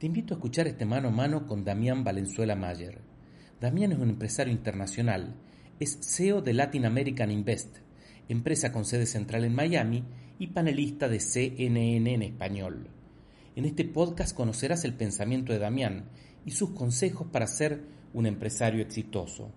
Te invito a escuchar este mano a mano con Damián Valenzuela Mayer. Damián es un empresario internacional, es CEO de Latin American Invest, empresa con sede central en Miami y panelista de CNN en español. En este podcast conocerás el pensamiento de Damián y sus consejos para ser un empresario exitoso.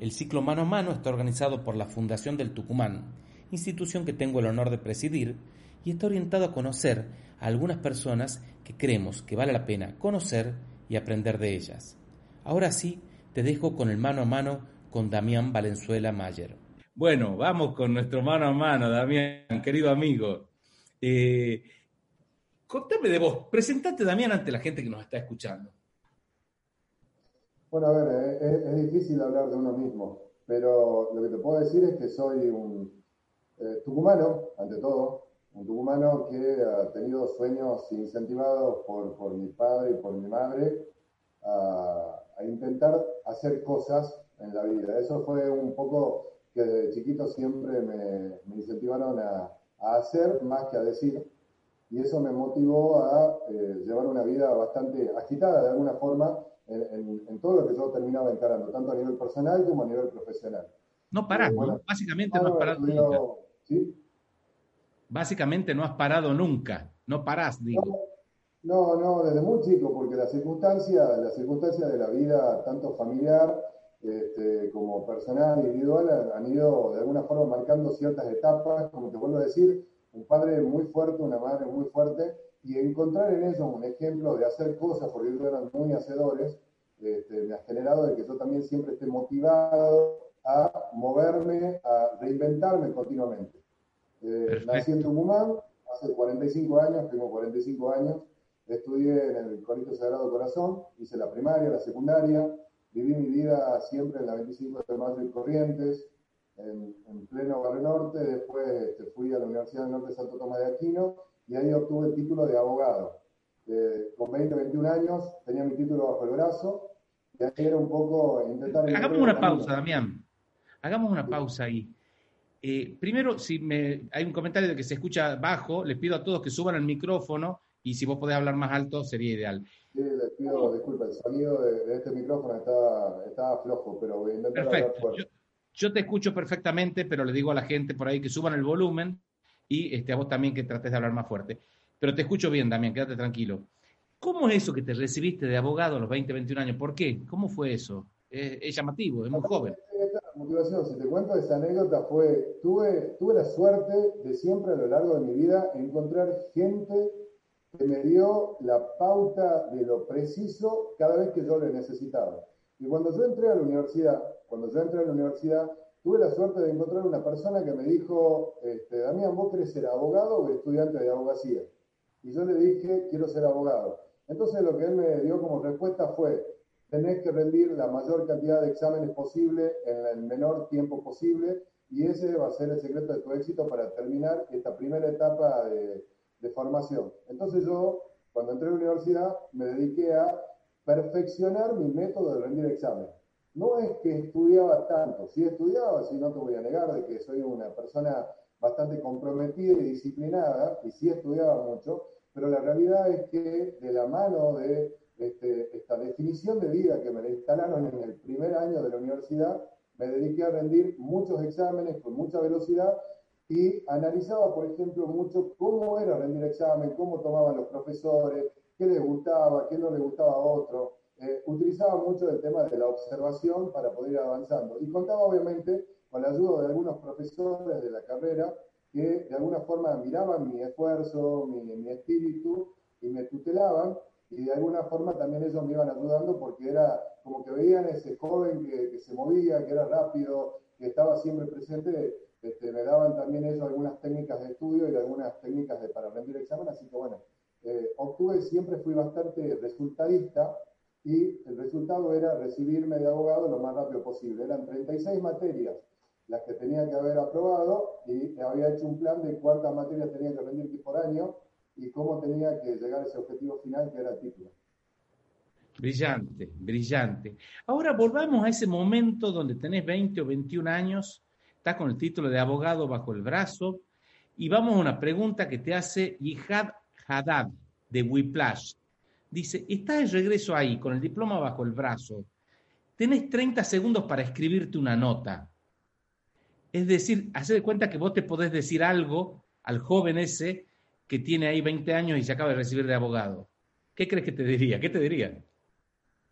El ciclo mano a mano está organizado por la Fundación del Tucumán, institución que tengo el honor de presidir, y está orientado a conocer a algunas personas que creemos que vale la pena conocer y aprender de ellas. Ahora sí, te dejo con el mano a mano con Damián Valenzuela Mayer. Bueno, vamos con nuestro mano a mano, Damián, querido amigo. Eh, contame de vos, presentate, Damián, ante la gente que nos está escuchando. Bueno, a ver, eh, es, difícil hablar de uno mismo, pero lo que te puedo decir es que soy un eh, tucumano, ante todo, un tucumano que ha tenido sueños incentivados por, por mi padre y por mi madre a, intentar hacer cosas en la vida. Eso fue un poco que de chiquito siempre me, incentivaron a, hacer más que a decir. Y eso me motivó a eh, llevar una vida bastante agitada de alguna forma en, todo lo que yo terminaba encarando, tanto a nivel personal como a nivel profesional. No parás, eh, Básicamente no nunca. ¿sí? Básicamente no has parado nunca, no parás, digo. No, no, desde muy chico, porque las circunstancias, las circunstancias de la vida, tanto familiar este, como personal, individual, han ido de alguna forma marcando ciertas etapas, como te vuelvo a decir, un padre muy fuerte, una madre muy fuerte, y encontrar en ellos un ejemplo de hacer cosas, porque ellos eran muy hacedores, este, me ha generado de que yo también siempre esté motivado a moverme, a reinventarme continuamente. Eh, nací en Tucumán hace 45 años, tengo 45 años, estudié en el Colegio Sagrado Corazón, hice la primaria, la secundaria, viví mi vida siempre en la 25 de mayo y Corrientes, en, pleno Barrio Norte, después este, fui a la Universidad del Norte de Santo Tomás de Aquino y ahí obtuve el título de abogado. Eh, con 20, 21 años tenía mi título bajo el brazo y ahí era un poco intentar... Hagamos una pausa, Damián. Hagamos una pausa ahí. Eh, primero, si me, hay un comentario de que se escucha bajo, les pido a todos que suban el micrófono y si vos podés hablar más alto sería ideal. Sí, les pido disculpas, el sonido de, este micrófono está, está, flojo, pero voy a intentar Perfecto. Yo, yo, te escucho perfectamente, pero le digo a la gente por ahí que suban el volumen y este, a vos también que trates de hablar más fuerte. Pero te escucho bien, Damián, quédate tranquilo. ¿Cómo es eso que te recibiste de abogado a los 20, 21 años? ¿Por qué? ¿Cómo fue eso? Es, llamativo, es muy joven. Si te cuento esa anécdota, fue, tuve, tuve la suerte de siempre a lo largo de mi vida encontrar gente que me dio la pauta de lo preciso cada vez que yo lo necesitaba. Y cuando yo entré a la universidad, cuando yo entré a la universidad, tuve la suerte de encontrar una persona que me dijo, este, Damián, ¿vos querés ser abogado o estudiante de abogacía? Y yo le dije, quiero ser abogado. Entonces lo que él me dio como respuesta fue, tenés que rendir la mayor cantidad de exámenes posible en el menor tiempo posible y ese va a ser el secreto de tu éxito para terminar esta primera etapa de, de formación. Entonces yo, cuando entré a la universidad, me dediqué a perfeccionar mi método de rendir exámenes. No es que estudiaba tanto, sí estudiaba, si no te voy a negar de que soy una persona bastante comprometida y disciplinada, y sí estudiaba mucho, pero la realidad es que de la mano de este, esta definición de vida que me instalaron en el primer año de la universidad, me dediqué a rendir muchos exámenes con mucha velocidad y analizaba, por ejemplo, mucho cómo era rendir examen, cómo tomaban los profesores, qué les gustaba, qué no les gustaba a otro. Eh, utilizaba mucho el tema de la observación para poder ir avanzando. Y contaba, obviamente, con la ayuda de algunos profesores de la carrera que de alguna forma miraban mi esfuerzo, mi, espíritu y me tutelaban y de alguna forma también ellos me iban ayudando porque era como que veían ese joven que, se movía, que era rápido, que estaba siempre presente, este, me daban también ellos algunas técnicas de estudio y algunas técnicas de, para rendir examen, así que bueno, eh, obtuve, siempre fui bastante resultadista y el resultado era recibirme de abogado lo más rápido posible. Eran 36 materias las que tenía que haber aprobado y había hecho un plan de cuántas materias tenía que rendir por año y cómo tenía que llegar a ese objetivo final que era el título. Brillante, brillante. Ahora volvamos a ese momento donde tenés 20 o 21 años, estás con el título de abogado bajo el brazo y vamos a una pregunta que te hace Yihad Haddad de Whiplash. dice, estás de regreso ahí con el diploma bajo el brazo, tenés 30 segundos para escribirte una nota. Es decir, hace de cuenta que vos te podés decir algo al joven ese que tiene ahí 20 años y se acaba de recibir de abogado. ¿Qué crees que te diría? ¿Qué te diría?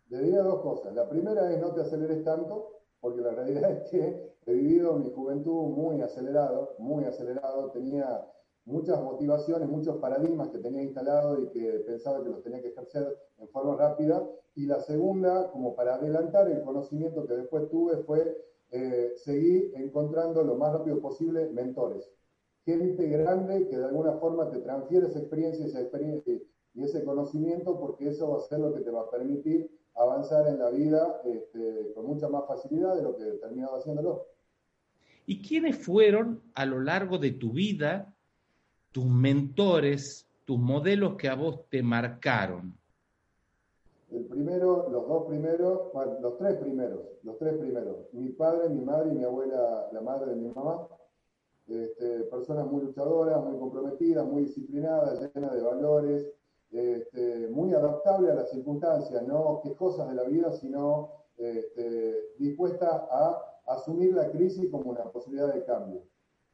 Le diría dos cosas. La primera es no te aceleres tanto, porque la realidad es que he vivido mi juventud muy acelerado, muy acelerado. Tenía muchas motivaciones, muchos paradigmas que tenía instalado y que pensaba que los tenía que ejercer en forma rápida. Y la segunda, como para adelantar el conocimiento que después tuve, fue eh, seguir encontrando lo más rápido posible mentores. Gente grande que de alguna forma te transfiere esa experiencia, esa experiencia y ese conocimiento, porque eso va a ser lo que te va a permitir avanzar en la vida este, con mucha más facilidad de lo que he terminado haciéndolo. ¿Y quiénes fueron a lo largo de tu vida tus mentores, tus modelos que a vos te marcaron? El primero, los dos primeros, los tres primeros, los tres primeros. Mi padre, mi madre y mi abuela, la madre de mi mamá. Este, personas muy luchadoras, muy comprometidas, muy disciplinadas, llenas de valores, este, muy adaptables a las circunstancias, no quejosas de la vida, sino este, dispuestas a asumir la crisis como una posibilidad de cambio.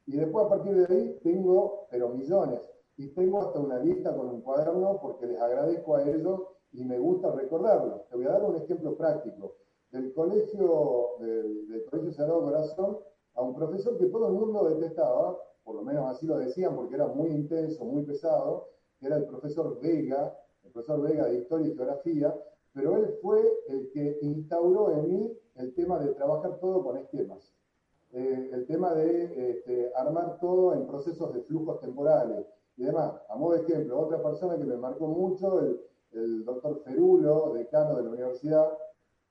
Y después a partir de ahí tengo, pero millones, y tengo hasta una lista con un cuaderno porque les agradezco a ellos y me gusta recordarlo. Te voy a dar un ejemplo práctico. Del colegio, del, colegio Sagrado Corazón, a un profesor que todo el mundo detestaba, por lo menos así lo decían porque era muy intenso, muy pesado, que era el profesor Vega, el profesor Vega de Historia y Geografía, pero él fue el que instauró en mí el tema de trabajar todo con esquemas. Eh, el tema de este, armar todo en procesos de flujos temporales y demás. A modo de ejemplo, otra persona que me marcó mucho, el, doctor Ferulo, decano de la universidad,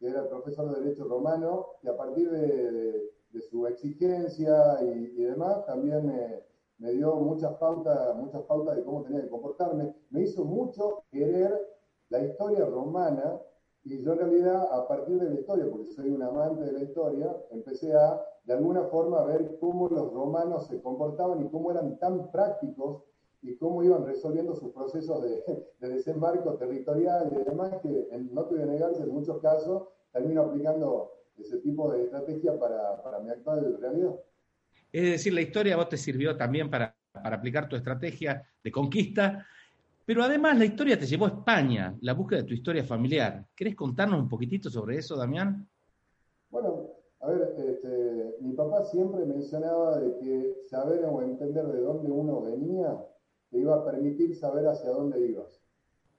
que era el profesor de Derecho Romano, que a partir de, su exigencia y, demás, también me, dio muchas pautas, muchas pautas de cómo tenía que comportarme. Me hizo mucho querer la historia romana y yo en realidad a partir de la historia, porque soy un amante de la historia, empecé a de alguna forma ver cómo los romanos se comportaban y cómo eran tan prácticos y cómo iban resolviendo sus procesos de, desembarco territorial y demás, que no te voy a negar en muchos casos termino aplicando ese tipo de estrategia para, para mi actual realidad. Es decir, la historia vos te sirvió también para, para aplicar tu estrategia de conquista, pero además la historia te llevó a España, la búsqueda de tu historia familiar. ¿Querés contarnos un poquitito sobre eso, Damián? Bueno, a ver, este, mi papá siempre mencionaba de que saber o entender de dónde uno venía te iba a permitir saber hacia dónde ibas.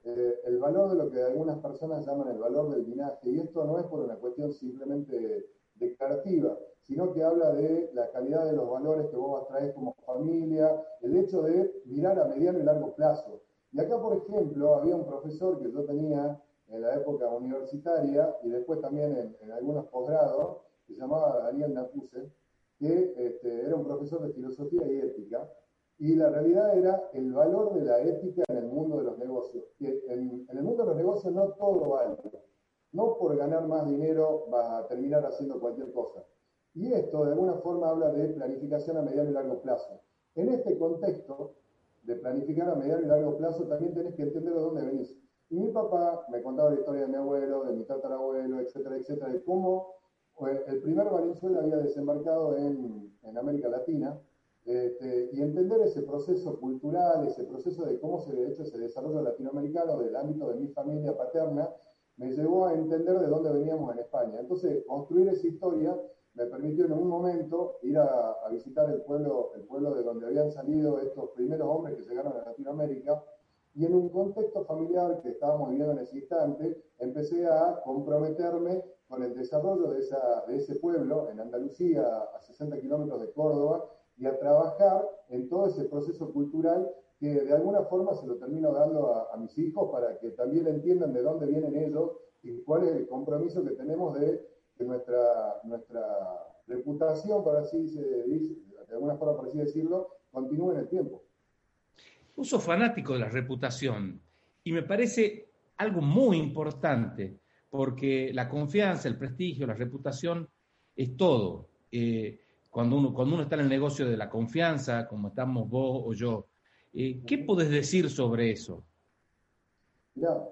Eh, el valor de lo que algunas personas llaman el valor del linaje, y esto no es por una cuestión simplemente declarativa, sino que habla de la calidad de los valores que vos traes como familia, el hecho de mirar a mediano y largo plazo. Y acá, por ejemplo, había un profesor que yo tenía en la época universitaria y después también en, algunos posgrados, que se llamaba Daniel Napuse, que este, era un profesor de filosofía y ética, y la realidad era el valor de la ética en el mundo de los negocios. Que en, el mundo de los negocios no todo vale. No por ganar más dinero vas a terminar haciendo cualquier cosa. Y esto de alguna forma habla de planificación a mediano y largo plazo. En este contexto de planificar a mediano y largo plazo también tenés que entender de dónde venís. Y mi papá me contaba la historia de mi abuelo, de mi tatarabuelo, etcétera, etcétera, de cómo eh, el primer Valenzuela había desembarcado en, en América Latina este, y entender ese proceso cultural, ese proceso de cómo se ha hecho ese desarrollo latinoamericano del ámbito de mi familia paterna, me llevó a entender de dónde veníamos en España. Entonces, construir esa historia me permitió en un momento ir a, visitar el pueblo, el pueblo de donde habían salido estos primeros hombres que llegaron a Latinoamérica, y en un contexto familiar que estábamos viviendo en ese instante, empecé a comprometerme con el desarrollo de, esa, de ese pueblo en Andalucía, a 60 kilómetros de Córdoba, y a trabajar en todo ese proceso cultural que de alguna forma se lo termino dando a, mis hijos para que también entiendan de dónde vienen ellos y cuál es el compromiso que tenemos de que nuestra, nuestra reputación, para así se dice, de alguna forma por así decirlo, continúe en el tiempo. Uso fanático de la reputación y me parece algo muy importante porque la confianza, el prestigio, la reputación es todo. Eh, cuando uno, cuando uno está en el negocio de la confianza, como estamos vos o yo. Eh, ¿Qué podés decir sobre eso? Mira,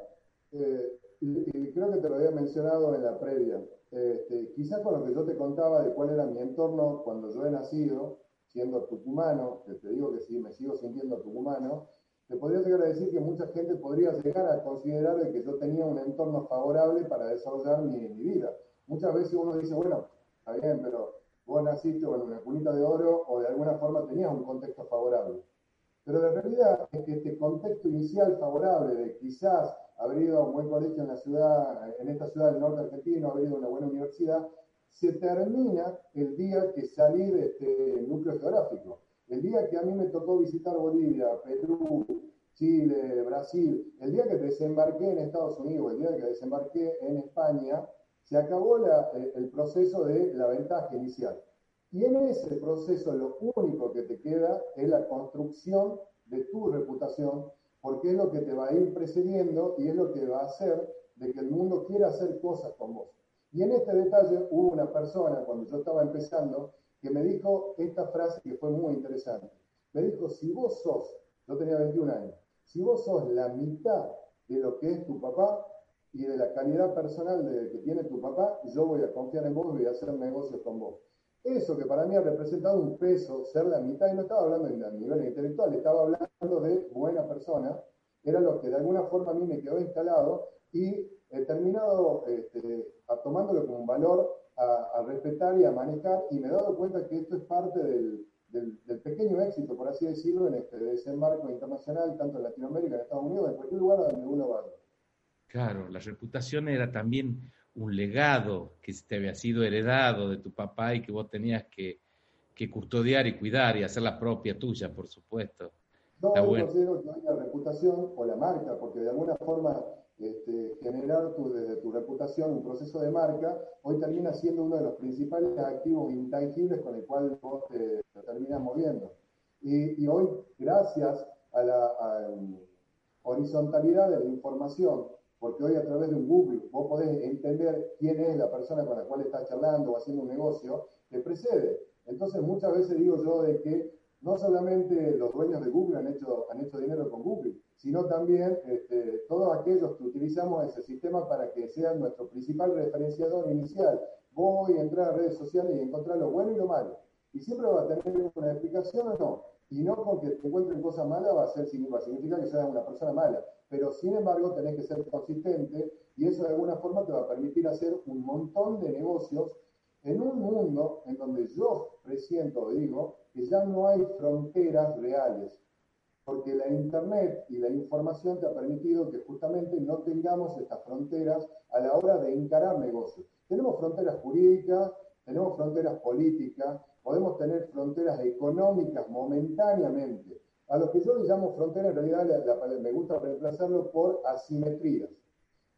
Eh, y, creo que te lo había mencionado en la previa. Este, quizás con lo que yo te contaba de cuál era mi entorno cuando yo he nacido, siendo tucumano, que te digo que sí, me sigo sintiendo tucumano, te podría llegar a decir que mucha gente podría llegar a considerar de que yo tenía un entorno favorable para desarrollar mi, mi vida. Muchas veces uno dice, bueno, está bien, pero vos naciste en una cunita de oro o de alguna forma tenías un contexto favorable. Pero la realidad es que este contexto inicial favorable de quizás haber ido a un buen colegio en la ciudad, en esta ciudad del norte argentino, haber ido a una buena universidad, se termina el día que salí de este núcleo geográfico. El día que a mí me tocó visitar Bolivia, Perú, Chile, Brasil, el día que desembarqué en Estados Unidos, el día que desembarqué en España, se acabó eh, el proceso de la ventaja inicial. Y en ese proceso lo único que te queda es la construcción de tu reputación, porque es lo que te va a ir precediendo y es lo que va a hacer de que el mundo quiera hacer cosas con vos. Y en este detalle hubo una persona, cuando yo estaba empezando, que me dijo esta frase que fue muy interesante. Me dijo, si vos sos, yo tenía 21 años, si vos sos la mitad de lo que es tu papá y de la calidad personal de, que tiene tu papá, yo voy a confiar en vos y voy a hacer negocios con vos. Eso que para mí ha representado un peso, ser la mitad, y no estaba hablando a nivel intelectual, estaba hablando de buena persona, era lo que de alguna forma a mí me quedó instalado y he terminado este, tomándolo como un valor a, respetar y a manejar y me he dado cuenta que esto es parte del, pequeño éxito, por así decirlo, en este desembarco internacional, tanto en Latinoamérica, en Estados Unidos, en cualquier lugar donde uno vaya. Claro, la reputación era también un legado que te había sido heredado de tu papá y que vos tenías que, custodiar y cuidar y hacer la propia tuya, por supuesto. No, yo considero que la reputación o la marca, porque de alguna forma este, generar tu, desde tu reputación un proceso de marca, hoy termina siendo uno de los principales activos intangibles con el cual vos te, terminas moviendo. Y, hoy, gracias a la um, horizontalidad de la información, porque hoy a través de un Google vos podés entender quién es la persona con la cual estás charlando o haciendo un negocio, te precede. Entonces muchas veces digo yo de que no solamente los dueños de Google han hecho, han hecho dinero con Google, sino también este, todos aquellos que utilizamos ese sistema para que sea nuestro principal referenciador inicial. Voy a entrar a redes sociales y encontrar lo bueno y lo malo. Y siempre va a tener una explicación o no. Y no con que te encuentren cosas malas va a, ser, va a significar que seas una persona mala pero sin embargo tenés que ser consistente y eso de alguna forma te va a permitir hacer un montón de negocios en un mundo en donde yo presiento, digo, que ya no hay fronteras reales, porque la Internet y la información te ha permitido que justamente no tengamos estas fronteras a la hora de encarar negocios. Tenemos fronteras jurídicas, tenemos fronteras políticas, podemos tener fronteras económicas momentáneamente, a lo que yo le llamo frontera, en realidad me gusta reemplazarlo por asimetrías.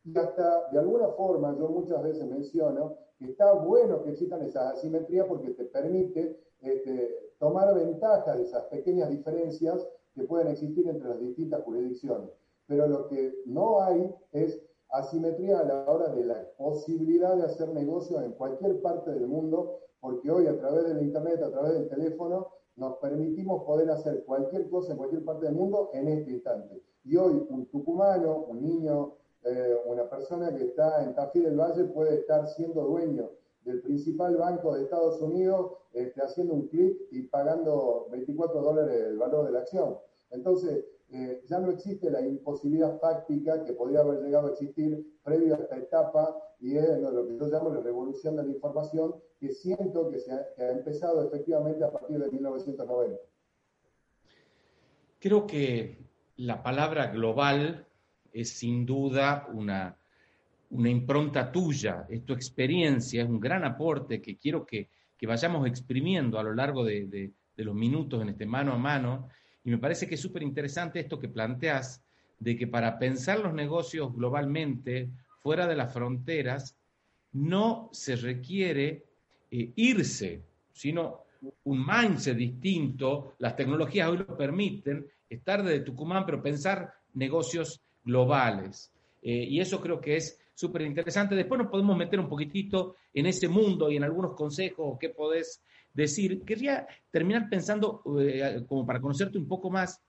Y hasta de alguna forma yo muchas veces menciono que está bueno que existan esas asimetrías porque te permite este, tomar ventaja de esas pequeñas diferencias que pueden existir entre las distintas jurisdicciones. Pero lo que no hay es asimetría a la hora de la posibilidad de hacer negocios en cualquier parte del mundo, porque hoy a través del Internet, a través del teléfono, nos permitimos poder hacer cualquier cosa en cualquier parte del mundo en este instante. Y hoy un tucumano, un niño, eh, una persona que está en Tafí del Valle puede estar siendo dueño del principal banco de Estados Unidos, este, haciendo un clic y pagando 24 dólares el valor de la acción. Entonces, eh, ya no existe la imposibilidad fáctica que podría haber llegado a existir previo a esta etapa y es lo que yo llamo la revolución de la información que siento que, se ha, empezado efectivamente a partir de 1990. Creo que la palabra global es sin duda una, una impronta tuya, es tu experiencia, es un gran aporte que quiero que, que vayamos exprimiendo a lo largo de, de, de los minutos en este mano a mano y me parece que es súper interesante esto que planteas, de que para pensar los negocios globalmente, fuera de las fronteras, no se requiere eh, irse, sino un mindset distinto. Las tecnologías hoy lo permiten, estar desde Tucumán, pero pensar negocios globales. Eh, y eso creo que es súper interesante. Después nos podemos meter un poquitito en ese mundo y en algunos consejos que podés decir, quería terminar pensando, eh, como para conocerte un poco más,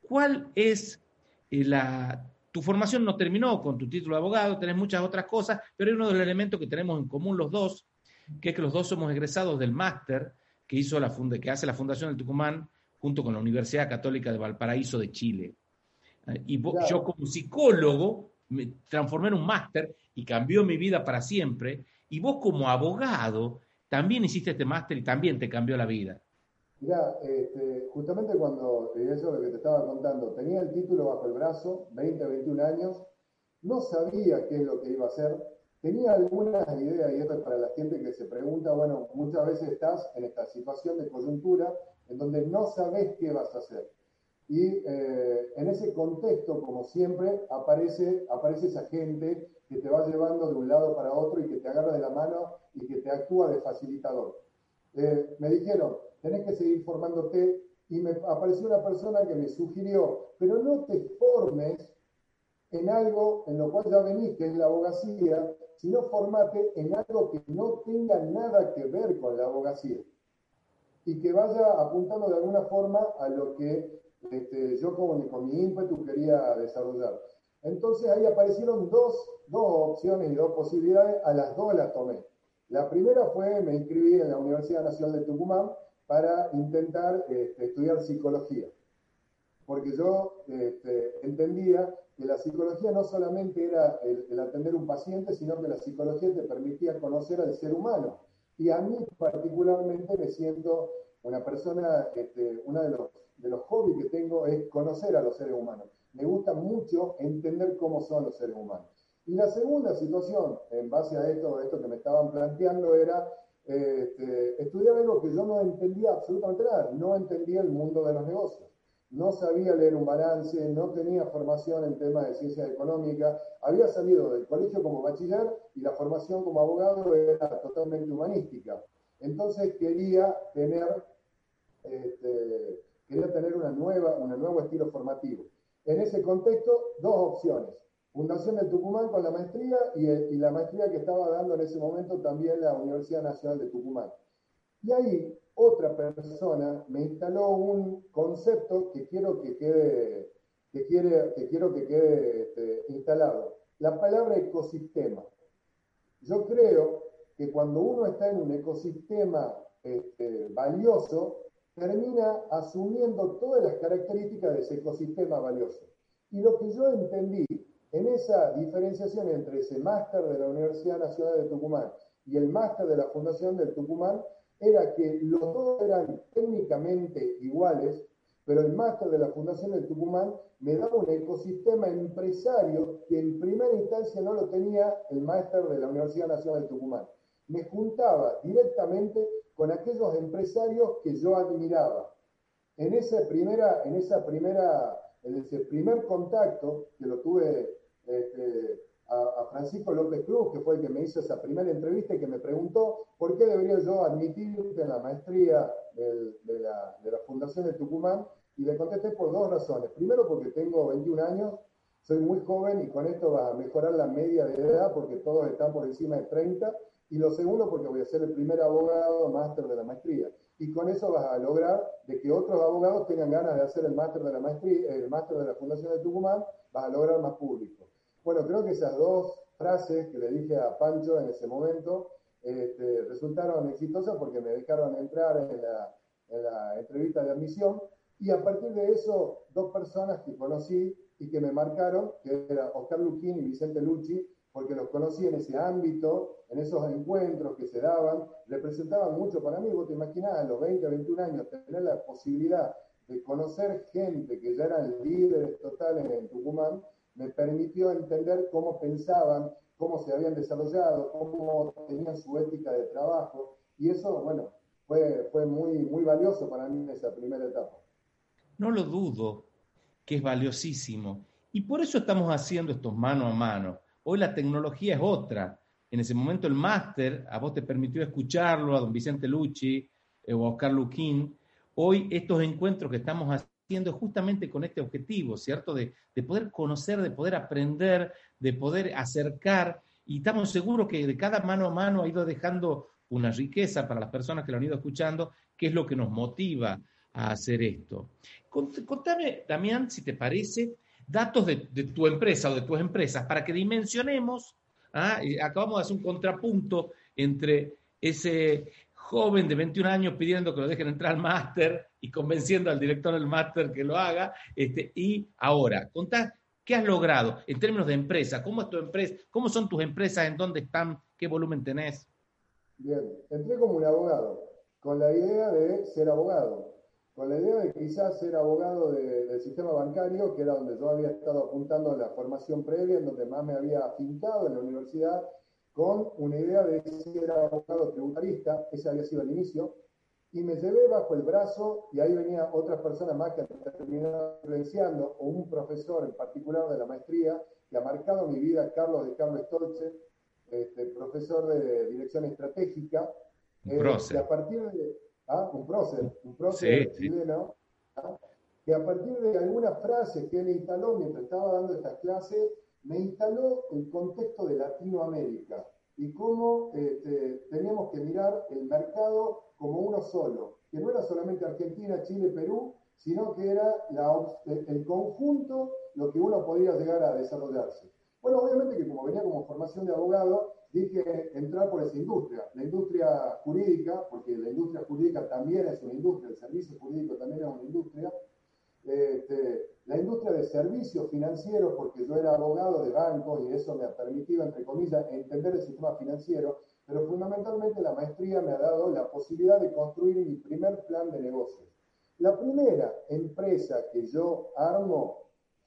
¿cuál es eh, la, tu formación no terminó con tu título de abogado, tenés muchas otras cosas, pero hay uno de los elementos que tenemos en común los dos, que es que los dos somos egresados del máster que, hizo la que hace la Fundación del Tucumán junto con la Universidad Católica de Valparaíso de Chile. Y yo como psicólogo me transformé en un máster y cambió mi vida para siempre. Y vos como abogado también hiciste este máster y también te cambió la vida. Mira, este, justamente cuando eso lo que te estaba contando, tenía el título bajo el brazo, 20, 21 años, no sabía qué es lo que iba a hacer, tenía algunas ideas, y esto es para la gente que se pregunta, bueno, muchas veces estás en esta situación de coyuntura en donde no sabes qué vas a hacer. Y eh, en ese contexto, como siempre, aparece, aparece esa gente que te va llevando de un lado para otro y que te agarra de la mano y que te actúa de facilitador. Eh, me dijeron, tenés que seguir formándote y me apareció una persona que me sugirió, pero no te formes en algo en lo cual ya venís, que es la abogacía, sino formate en algo que no tenga nada que ver con la abogacía y que vaya apuntando de alguna forma a lo que este, yo con, con, mi ímpetu quería desarrollar. Entonces ahí aparecieron dos, dos opciones y dos posibilidades, a las dos las tomé. La primera fue, me inscribí en la Universidad Nacional de Tucumán para intentar este, estudiar psicología, porque yo este, entendía que la psicología no solamente era el, el atender un paciente, sino que la psicología te permitía conocer al ser humano y a mí particularmente me siento una persona, este, uno de los, de los hobbies que tengo es conocer a los seres humanos. Me gusta mucho entender cómo son los seres humanos. Y la segunda situación, en base a esto, esto que me estaban planteando, era este, estudiar algo que yo no entendía absolutamente nada, no entendía el mundo de los negocios no sabía leer un balance, no tenía formación en temas de ciencia económica, había salido del colegio como bachiller y la formación como abogado era totalmente humanística. Entonces quería tener, este, quería tener una nueva, un nuevo estilo formativo. En ese contexto, dos opciones. Fundación de Tucumán con la maestría y, la maestría que estaba dando en ese momento también la Universidad Nacional de Tucumán. Y ahí otra persona me instaló un concepto que quiero que quede, que quiere, que quiero que quede este, instalado. La palabra ecosistema. Yo creo que cuando uno está en un ecosistema este, valioso, termina asumiendo todas las características de ese ecosistema valioso. Y lo que yo entendí en esa diferenciación entre ese máster de la Universidad Nacional de Tucumán y el máster de la Fundación del Tucumán era que los dos eran técnicamente iguales, pero el máster de la Fundación del Tucumán me daba un ecosistema empresario que en primera instancia no lo tenía el máster de la Universidad Nacional de Tucumán. Me juntaba directamente con aquellos empresarios que yo admiraba. En esa primera, en esa primera, en ese primer contacto que lo tuve este, a, Francisco López Cruz, que fue el que me hizo esa primera entrevista y que me preguntó por qué debería yo admitirte en la maestría de, la, de, la, Fundación de Tucumán, y le contesté por dos razones. Primero, porque tengo 21 años, soy muy joven y con esto va a mejorar la media de edad, porque todos están por encima de 30. Y lo segundo, porque voy a ser el primer abogado máster de la maestría. Y con eso vas a lograr de que otros abogados tengan ganas de hacer el máster de la maestría, el máster de la Fundación de Tucumán, vas a lograr más público. Bueno, creo que esas dos frases que le dije a Pancho en ese momento este, resultaron exitosas porque me dejaron entrar en la, en la entrevista de admisión y a partir de eso, dos personas que conocí y que me marcaron, que eran Oscar Luquín y Vicente Lucci, porque los conocí en ese ámbito, en esos encuentros que se daban, representaban mucho para mí, vos te imaginás, a los 20, 21 años, tener la posibilidad de conocer gente que ya eran líderes totales en Tucumán, me permitió entender cómo pensaban, cómo se habían desarrollado, cómo tenían su ética de trabajo. Y eso, bueno, fue, fue muy, muy valioso para mí en esa primera etapa. No lo dudo, que es valiosísimo. Y por eso estamos haciendo estos mano a mano. Hoy la tecnología es otra. En ese momento el máster a vos te permitió escucharlo, a don Vicente Lucci eh, o a Oscar Luquín. Hoy estos encuentros que estamos haciendo justamente con este objetivo, ¿cierto? De, poder conocer, de poder aprender, de poder acercar. Y estamos seguros que de cada mano a mano ha ido dejando una riqueza para las personas que lo han ido escuchando, que es lo que nos motiva a hacer esto. Contame, Damián, si te parece, datos de, tu empresa o de tus empresas para que dimensionemos. ¿ah? acabamos de hacer un contrapunto entre ese joven de 21 años pidiendo que lo dejen entrar al máster y convenciendo al director del máster que lo haga, este, y ahora, contá qué has logrado en términos de empresa, cómo es tu empresa, cómo son tus empresas, en dónde están, qué volumen tenés. Bien, entré como un abogado, con la idea de ser abogado, con la idea de quizás ser abogado del sistema bancario, que era donde yo había estado apuntando la formación previa, en donde más me había afincado en la universidad, con una idea de ser abogado tributarista, ese había sido el inicio, y me llevé bajo el brazo, y ahí venía otras personas más que han terminado influenciando, o un profesor en particular de la maestría, que ha marcado mi vida, Carlos de Carlos Stolze, este, profesor de dirección estratégica, eh, a partir de, ah, un prócer, un prócer chileno, ¿ah? que a partir de algunas frases que él instaló mientras estaba dando estas clases, me instaló el contexto de Latinoamérica y cómo este, teníamos que mirar el mercado como uno solo, que no era solamente Argentina, Chile, Perú, sino que era el conjunto lo que uno podía llegar a desarrollarse. Bueno, obviamente que como venía como formación de abogado, dije entrar por esa industria, la industria jurídica, porque la industria jurídica también es una industria, el servicio jurídico también es una industria, este, la industria de servicios financieros, porque yo era abogado de bancos y eso me ha permitido, entre comillas, entender el sistema financiero, pero fundamentalmente la maestría me ha dado la posibilidad de construir mi primer plan de negocios. La primera empresa que yo armo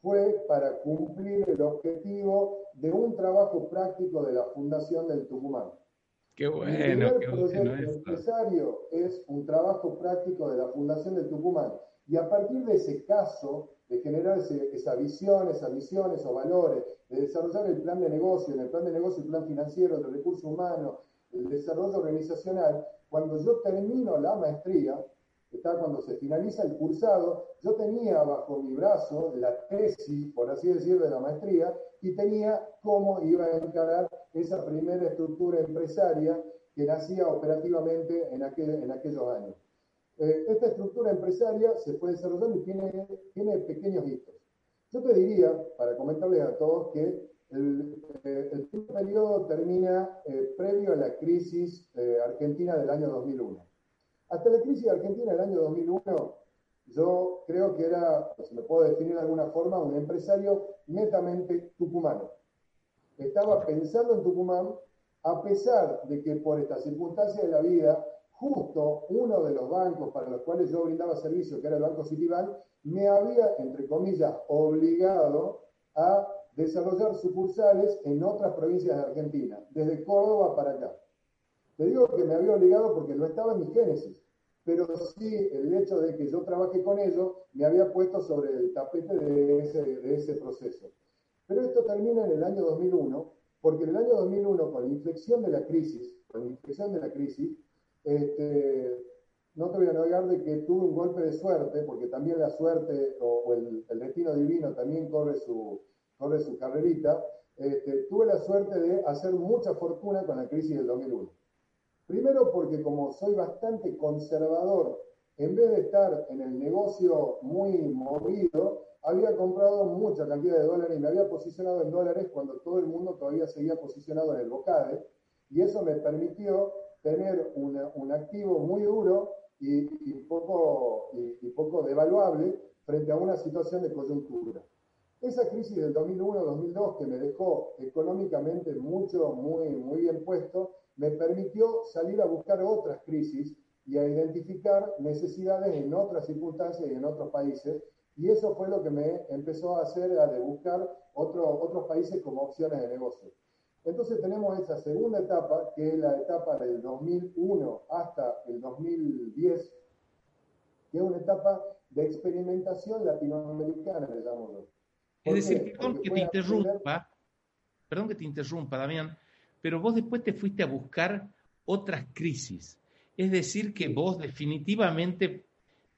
fue para cumplir el objetivo de un trabajo práctico de la Fundación del Tucumán. Qué bueno, el primer qué proyecto empresario es un trabajo práctico de la Fundación del Tucumán. Y a partir de ese caso, de generar esa visión, esas visiones, esos valores, de desarrollar el plan de negocio, en el plan de negocio, el plan financiero, el recurso humano, el desarrollo organizacional, cuando yo termino la maestría, cuando se finaliza el cursado, yo tenía bajo mi brazo la tesis, por así decir, de la maestría y tenía cómo iba a encarar esa primera estructura empresaria que nacía operativamente en, aquel, en aquellos años. Eh, esta estructura empresaria se fue desarrollando y tiene, tiene pequeños hitos. Yo te diría, para comentarles a todos, que el, eh, periodo termina eh, previo a la crisis argentina del año 2001. Hasta la crisis argentina del año 2001, yo creo que era, si me puedo definir de alguna forma, un empresario netamente tucumano. Estaba pensando en Tucumán, a pesar de que por estas circunstancias de la vida justo uno de los bancos para los cuales yo brindaba servicio, que era el Banco Citibank, me había, entre comillas, obligado a desarrollar sucursales en otras provincias de Argentina, desde Córdoba para acá. Te digo que me había obligado porque no estaba en mi génesis, pero sí el hecho de que yo trabajé con ellos me había puesto sobre el tapete de ese, proceso. Pero esto termina en el año 2001, porque en el año 2001, con la inflexión de la crisis, con la inflexión de la crisis, este, no te voy a negar de que tuve un golpe de suerte, porque también la suerte o, el, destino divino también corre su, corre carrerita. Este, tuve la suerte de hacer mucha fortuna con la crisis del 2001. Primero porque como soy bastante conservador, en vez de estar en el negocio muy movido, había comprado mucha cantidad de dólares y me había posicionado en dólares cuando todo el mundo todavía seguía posicionado en el bocade. Y eso me permitió tener un activo muy duro y, poco, y, poco devaluable frente a una situación de coyuntura. Esa crisis del 2001-2002 que me dejó económicamente mucho, muy, muy bien puesto, me permitió salir a buscar otras crisis y a identificar necesidades en otras circunstancias y en otros países. Y eso fue lo que me empezó a hacer, a de buscar otros países como opciones de negocio. Entonces tenemos esa segunda etapa, que es la etapa del 2001 hasta el 2010, que es una etapa de experimentación latinoamericana, le llamo Es decir, perdón que te interrumpa, perdón que te interrumpa, Damián, pero vos después te fuiste a buscar otras crisis. Es decir, que vos definitivamente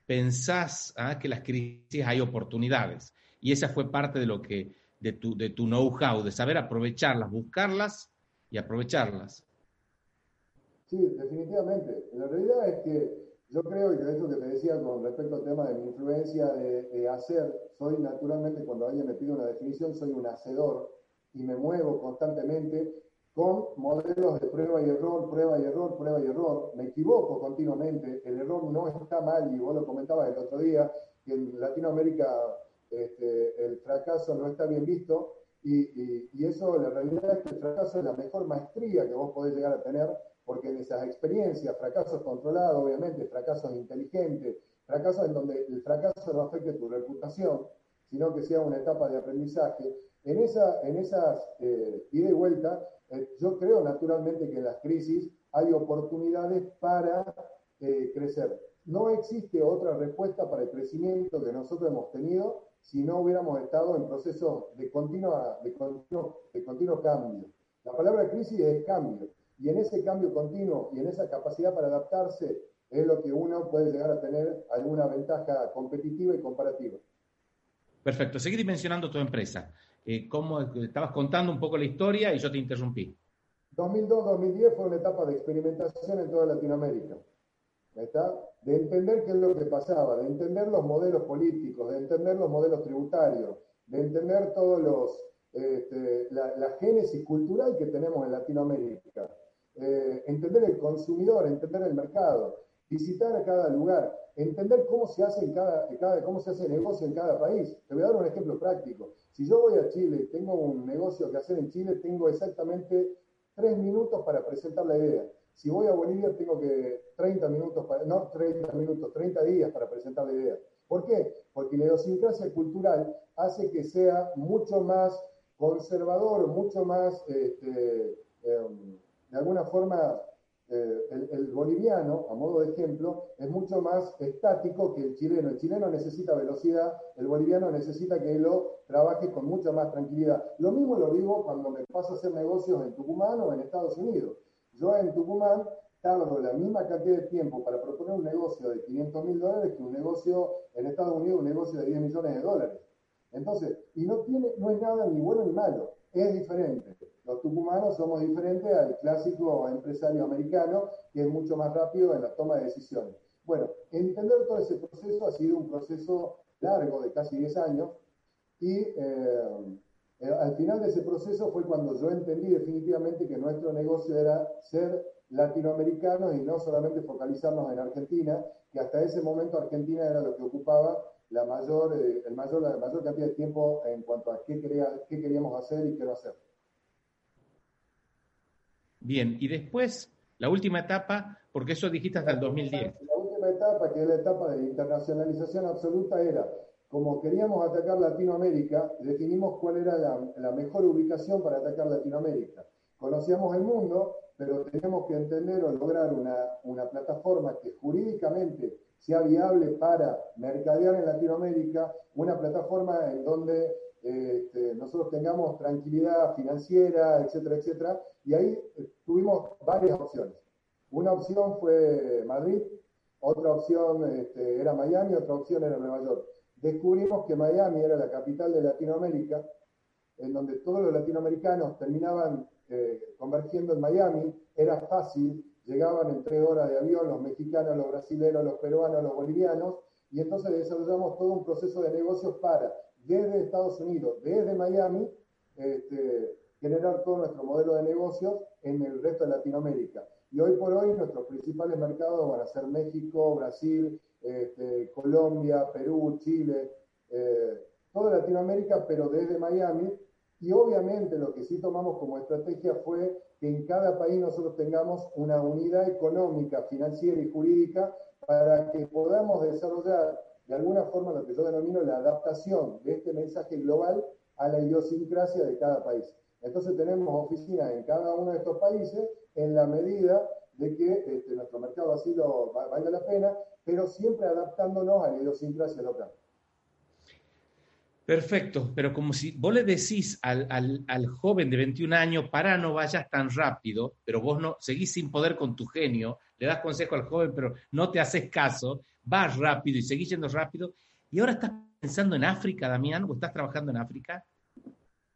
pensás ah, que las crisis hay oportunidades. Y esa fue parte de lo que de tu, de tu know-how, de saber aprovecharlas, buscarlas y aprovecharlas. Sí, definitivamente. La realidad es que yo creo, y de eso que te decía con respecto al tema de mi influencia de, hacer soy naturalmente, cuando alguien me pide una definición, soy un hacedor y me muevo constantemente con modelos de prueba y error, prueba y error, prueba y error. Me equivoco continuamente, el error no está mal, y vos lo comentabas el otro día, que en Latinoamérica este, el fracaso no está bien visto, y, y, eso la realidad es que el fracaso es la mejor maestría que vos podés llegar a tener, porque en esas experiencias, fracasos controlados, obviamente, fracasos inteligentes, fracasos en donde el fracaso no afecte tu reputación, sino que sea una etapa de aprendizaje, en, esa, en esas eh, ida y vuelta, eh, yo creo naturalmente que en las crisis hay oportunidades para eh, crecer. No existe otra respuesta para el crecimiento que nosotros hemos tenido si no hubiéramos estado en proceso de, continua, de, continuo, de continuo cambio. La palabra crisis es cambio, y en ese cambio continuo y en esa capacidad para adaptarse es lo que uno puede llegar a tener alguna ventaja competitiva y comparativa. Perfecto. Seguí dimensionando tu empresa. Eh, cómo estabas contando un poco la historia y yo te interrumpí. 2002-2010 fue una etapa de experimentación en toda Latinoamérica. ¿Está? De entender qué es lo que pasaba, de entender los modelos políticos, de entender los modelos tributarios, de entender todos los, este, la, génesis cultural que tenemos en Latinoamérica, eh, entender el consumidor, entender el mercado, visitar cada lugar, entender cómo se hace en cada, cada, cómo se hace negocio en cada país. Te voy a dar un ejemplo práctico. Si yo voy a Chile tengo un negocio que hacer en Chile, tengo exactamente tres minutos para presentar la idea. Si voy a Bolivia, tengo que 30 minutos, para, no 30 minutos, 30 días para presentar la idea. ¿Por qué? Porque la idiosincrasia cultural hace que sea mucho más conservador, mucho más, este, em, de alguna forma, eh, el, boliviano, a modo de ejemplo, es mucho más estático que el chileno. El chileno necesita velocidad, el boliviano necesita que lo trabaje con mucha más tranquilidad. Lo mismo lo digo cuando me paso a hacer negocios en Tucumán o en Estados Unidos. Yo en Tucumán tardo la misma cantidad de tiempo para proponer un negocio de 500 mil dólares que un negocio en Estados Unidos, un negocio de 10 millones de dólares. Entonces, y no, tiene, no es nada ni bueno ni malo, es diferente. Los tucumanos somos diferentes al clásico empresario americano, que es mucho más rápido en la toma de decisiones. Bueno, entender todo ese proceso ha sido un proceso largo de casi 10 años y eh, al final de ese proceso fue cuando yo entendí definitivamente que nuestro negocio era ser latinoamericanos y no solamente focalizarnos en Argentina, que hasta ese momento Argentina era lo que ocupaba la mayor, eh, el mayor, la mayor cantidad de tiempo en cuanto a qué, qué queríamos hacer y qué no hacer. Bien, y después, la última etapa, porque eso dijiste hasta el 2010. La última etapa, que es la etapa de internacionalización absoluta, era, como queríamos atacar Latinoamérica, definimos cuál era la, mejor ubicación para atacar Latinoamérica. Conocíamos el mundo, pero teníamos que entender o lograr una, una plataforma que jurídicamente sea viable para mercadear en Latinoamérica, una plataforma en donde este, nosotros tengamos tranquilidad financiera, etcétera, etcétera. Y ahí eh, tuvimos varias opciones. Una opción fue Madrid, otra opción este, era Miami, otra opción era Nueva York. Descubrimos que Miami era la capital de Latinoamérica, en donde todos los latinoamericanos terminaban eh, convergiendo en Miami, era fácil, llegaban en tres horas de avión los mexicanos, los brasileños, los peruanos, los bolivianos, y entonces desarrollamos todo un proceso de negocios para desde Estados Unidos, desde Miami, este, generar todo nuestro modelo de negocios en el resto de Latinoamérica. Y hoy por hoy nuestros principales mercados van a ser México, Brasil, este, Colombia, Perú, Chile, eh, toda Latinoamérica, pero desde Miami. Y obviamente lo que sí tomamos como estrategia fue que en cada país nosotros tengamos una unidad económica, financiera y jurídica para que podamos desarrollar de alguna forma lo que yo denomino la adaptación de este mensaje global a la idiosincrasia de cada país. Entonces tenemos oficinas en cada uno de estos países en la medida de que este, nuestro mercado así lo valga la pena, pero siempre adaptándonos a la idiosincrasia local. Perfecto, pero como si vos le decís al, al, joven de 21 años, para, no vayas tan rápido, pero vos no seguís sin poder con tu genio, le das consejo al joven, pero no te haces caso, vas rápido y seguís yendo rápido, y ahora estás pensando en África, Damián, o estás trabajando en África.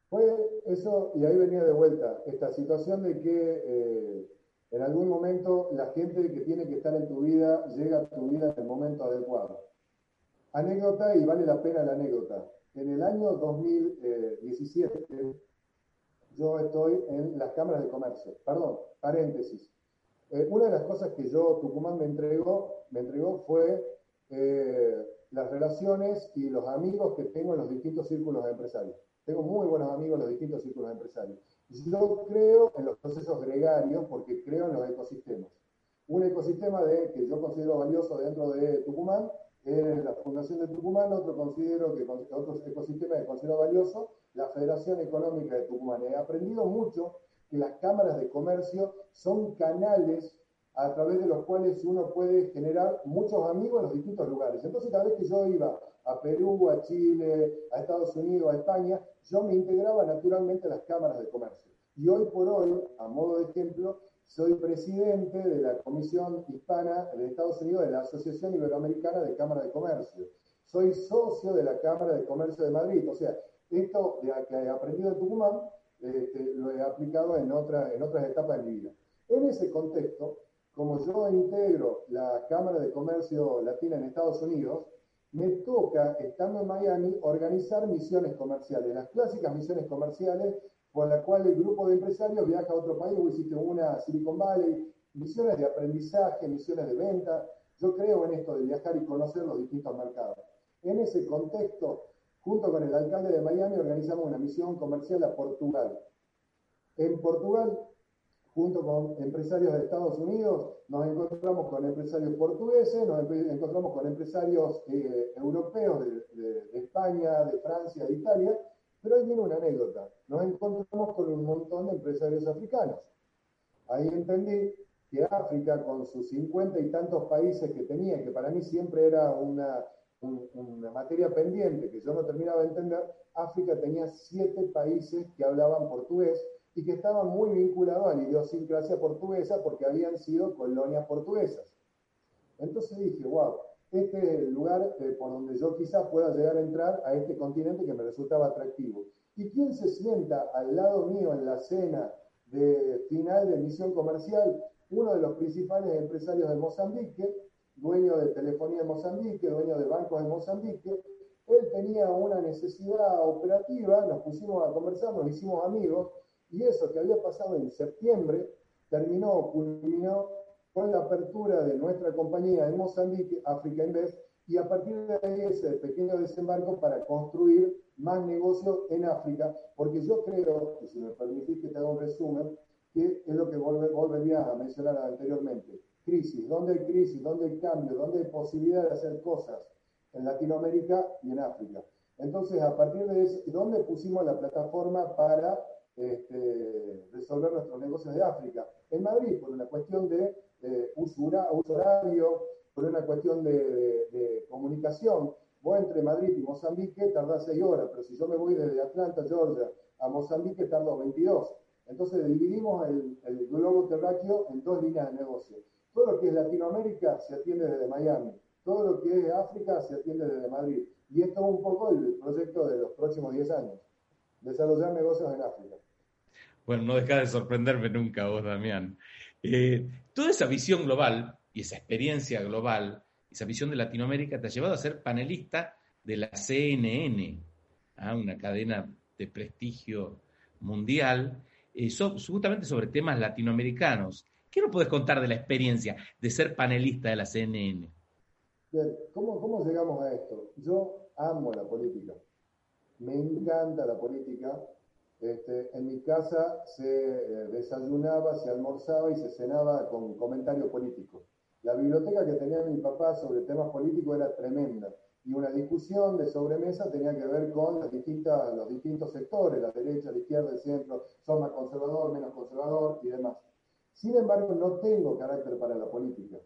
Fue eso, y ahí venía de vuelta, esta situación de que eh, en algún momento la gente que tiene que estar en tu vida llega a tu vida en el momento adecuado. Anécdota, y vale la pena la anécdota. En el año 2017, yo estoy en las cámaras de comercio. Perdón, paréntesis. Eh, una de las cosas que yo, Tucumán, me entregó, me entregó fue eh, las relaciones y los amigos que tengo en los distintos círculos de empresarios. Tengo muy buenos amigos en los distintos círculos de empresarios. Yo creo en los procesos gregarios porque creo en los ecosistemas. Un ecosistema de, que yo considero valioso dentro de Tucumán es la Fundación de Tucumán, otro, considero que, otro ecosistema que considero valioso, la Federación Económica de Tucumán. He aprendido mucho que las cámaras de comercio son canales a través de los cuales uno puede generar muchos amigos en los distintos lugares. Entonces, cada vez que yo iba a Perú, a Chile, a Estados Unidos, a España, yo me integraba naturalmente a las cámaras de comercio. Y hoy por hoy, a modo de ejemplo, soy presidente de la Comisión Hispana de Estados Unidos de la Asociación Iberoamericana de Cámara de Comercio. Soy socio de la Cámara de Comercio de Madrid. O sea, esto que he aprendido en Tucumán este, lo he aplicado en, en otras etapas de mi vida. En ese contexto, como yo integro la Cámara de Comercio Latina en Estados Unidos, me toca, estando en Miami, organizar misiones comerciales, las clásicas misiones comerciales por la cual el grupo de empresarios viaja a otro país, o hiciste una Silicon Valley, misiones de aprendizaje, misiones de venta. Yo creo en esto de viajar y conocer los distintos mercados. En ese contexto, junto con el alcalde de Miami, organizamos una misión comercial a Portugal. En Portugal, junto con empresarios de Estados Unidos, nos encontramos con empresarios portugueses, nos encontramos con empresarios eh, europeos de España, de Francia, de Italia, pero ahí viene una anécdota. Nos encontramos con un montón de empresarios africanos. Ahí entendí que África, con sus cincuenta y tantos países que tenía, que para mí siempre era una, una materia pendiente que yo no terminaba de entender, África tenía siete países que hablaban portugués y que estaban muy vinculados a la idiosincrasia portuguesa porque habían sido colonias portuguesas. Entonces dije, wow, este es el lugar eh, por donde yo quizás pueda llegar a entrar a este continente que me resultaba atractivo. ¿Y quién se sienta al lado mío en la cena de final de misión comercial? Uno de los principales empresarios de Mozambique, dueño de telefonía de Mozambique, dueño de bancos de Mozambique. Él tenía una necesidad operativa, nos pusimos a conversar, nos hicimos amigos, y eso que había pasado en septiembre terminó, culminó con la apertura de nuestra compañía en Mozambique, Africa Invest, y a partir de ese pequeño desembarco para construir más negocios en África, porque yo creo, y si me permitís que te haga un resumen, que es lo que volvería a mencionar anteriormente. Crisis, ¿dónde hay crisis? ¿Dónde hay cambio? ¿Dónde hay posibilidad de hacer cosas? En Latinoamérica y en África. Entonces, a partir de eso, ¿dónde pusimos la plataforma para este, resolver nuestros negocios de África? En Madrid, por una cuestión de eh, uso, horario, por una cuestión de, comunicación. Vos entre Madrid y Mozambique tardás 6 horas, pero si yo me voy desde Atlanta, Georgia, a Mozambique tardo 22. Entonces dividimos el, globo terráqueo en dos líneas de negocio. Todo lo que es Latinoamérica se atiende desde Miami, todo lo que es África se atiende desde Madrid. Y esto es un poco el proyecto de los próximos 10 años, desarrollar negocios en África. Bueno, no deja de sorprenderme nunca vos, Damián. Eh, toda esa visión global y esa experiencia global, esa visión de Latinoamérica te ha llevado a ser panelista de la CNN, ¿ah? una cadena de prestigio mundial, eh, justamente sobre temas latinoamericanos. ¿Qué nos puedes contar de la experiencia de ser panelista de la CNN? Bien, ¿cómo, ¿cómo llegamos a esto? Yo amo la política, me encanta la política, este, en mi casa se eh, desayunaba, se almorzaba y se cenaba con comentarios políticos. La biblioteca que tenía mi papá sobre temas políticos era tremenda y una discusión de sobremesa tenía que ver con las distintas, los distintos sectores, la derecha, la izquierda, el centro, son más conservador, menos conservador y demás. Sin embargo, no tengo carácter para la política.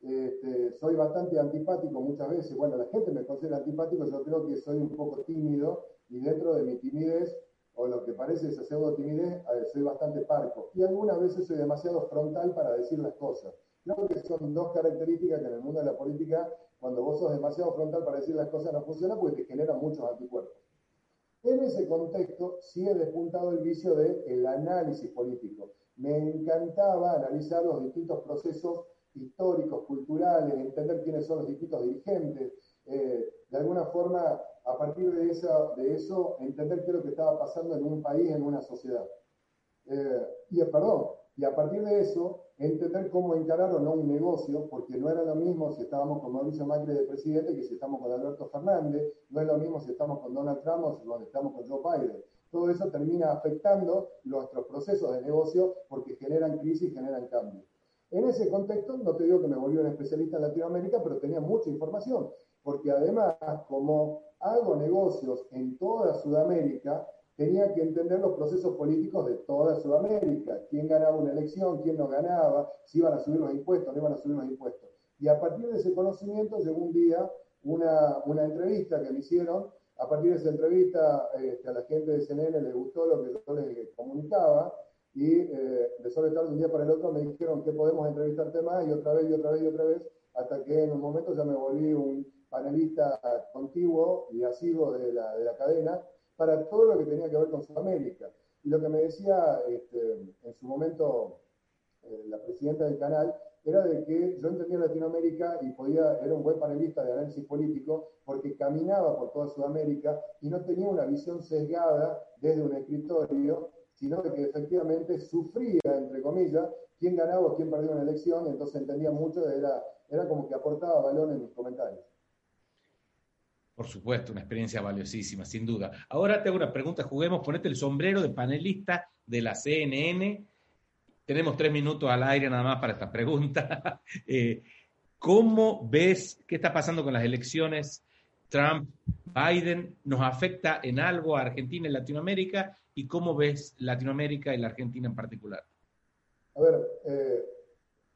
Este, soy bastante antipático muchas veces. Bueno, la gente me considera antipático, yo creo que soy un poco tímido y dentro de mi timidez o lo que parece esa pseudo timidez, soy bastante parco. Y algunas veces soy demasiado frontal para decir las cosas. Creo que son dos características que en el mundo de la política, cuando vos sos demasiado frontal para decir las cosas, no funciona porque te generan muchos anticuerpos. En ese contexto, sí he despuntado el vicio del el análisis político. Me encantaba analizar los distintos procesos históricos, culturales, entender quiénes son los distintos dirigentes, eh, de alguna forma, a partir de, esa, de eso, entender qué es lo que estaba pasando en un país, en una sociedad. Eh, y, perdón, y a partir de eso, entender cómo encarar o no un negocio, porque no era lo mismo si estábamos con Mauricio Macri de presidente que si estamos con Alberto Fernández, no es lo mismo si estamos con Donald Trump o si estamos con Joe Biden. Todo eso termina afectando nuestros procesos de negocio porque generan crisis, generan cambios. En ese contexto, no te digo que me volví un especialista en Latinoamérica, pero tenía mucha información, porque además, como hago negocios en toda Sudamérica, tenía que entender los procesos políticos de toda Sudamérica, quién ganaba una elección, quién no ganaba, si iban a subir los impuestos, no iban a subir los impuestos. Y a partir de ese conocimiento llegó un día una, una entrevista que me hicieron, a partir de esa entrevista este, a la gente de CNN le gustó lo que yo les comunicaba y eh, de sobre todo de un día para el otro me dijeron que podemos entrevistarte más y otra vez y otra vez y otra vez hasta que en un momento ya me volví un panelista contiguo y asiduo de la, de la cadena para todo lo que tenía que ver con Sudamérica. Y lo que me decía este, en su momento eh, la presidenta del canal era de que yo entendía Latinoamérica y podía, era un buen panelista de análisis político porque caminaba por toda Sudamérica y no tenía una visión sesgada desde un escritorio, sino de que efectivamente sufría, entre comillas, quién ganaba o quién perdía una elección, y entonces entendía mucho, era, era como que aportaba valor en mis comentarios. Por supuesto, una experiencia valiosísima, sin duda. Ahora te hago una pregunta, juguemos, ponete el sombrero de panelista de la CNN. Tenemos tres minutos al aire nada más para esta pregunta. Eh, ¿Cómo ves qué está pasando con las elecciones Trump-Biden? ¿Nos afecta en algo a Argentina y Latinoamérica? ¿Y cómo ves Latinoamérica y la Argentina en particular? A ver, eh,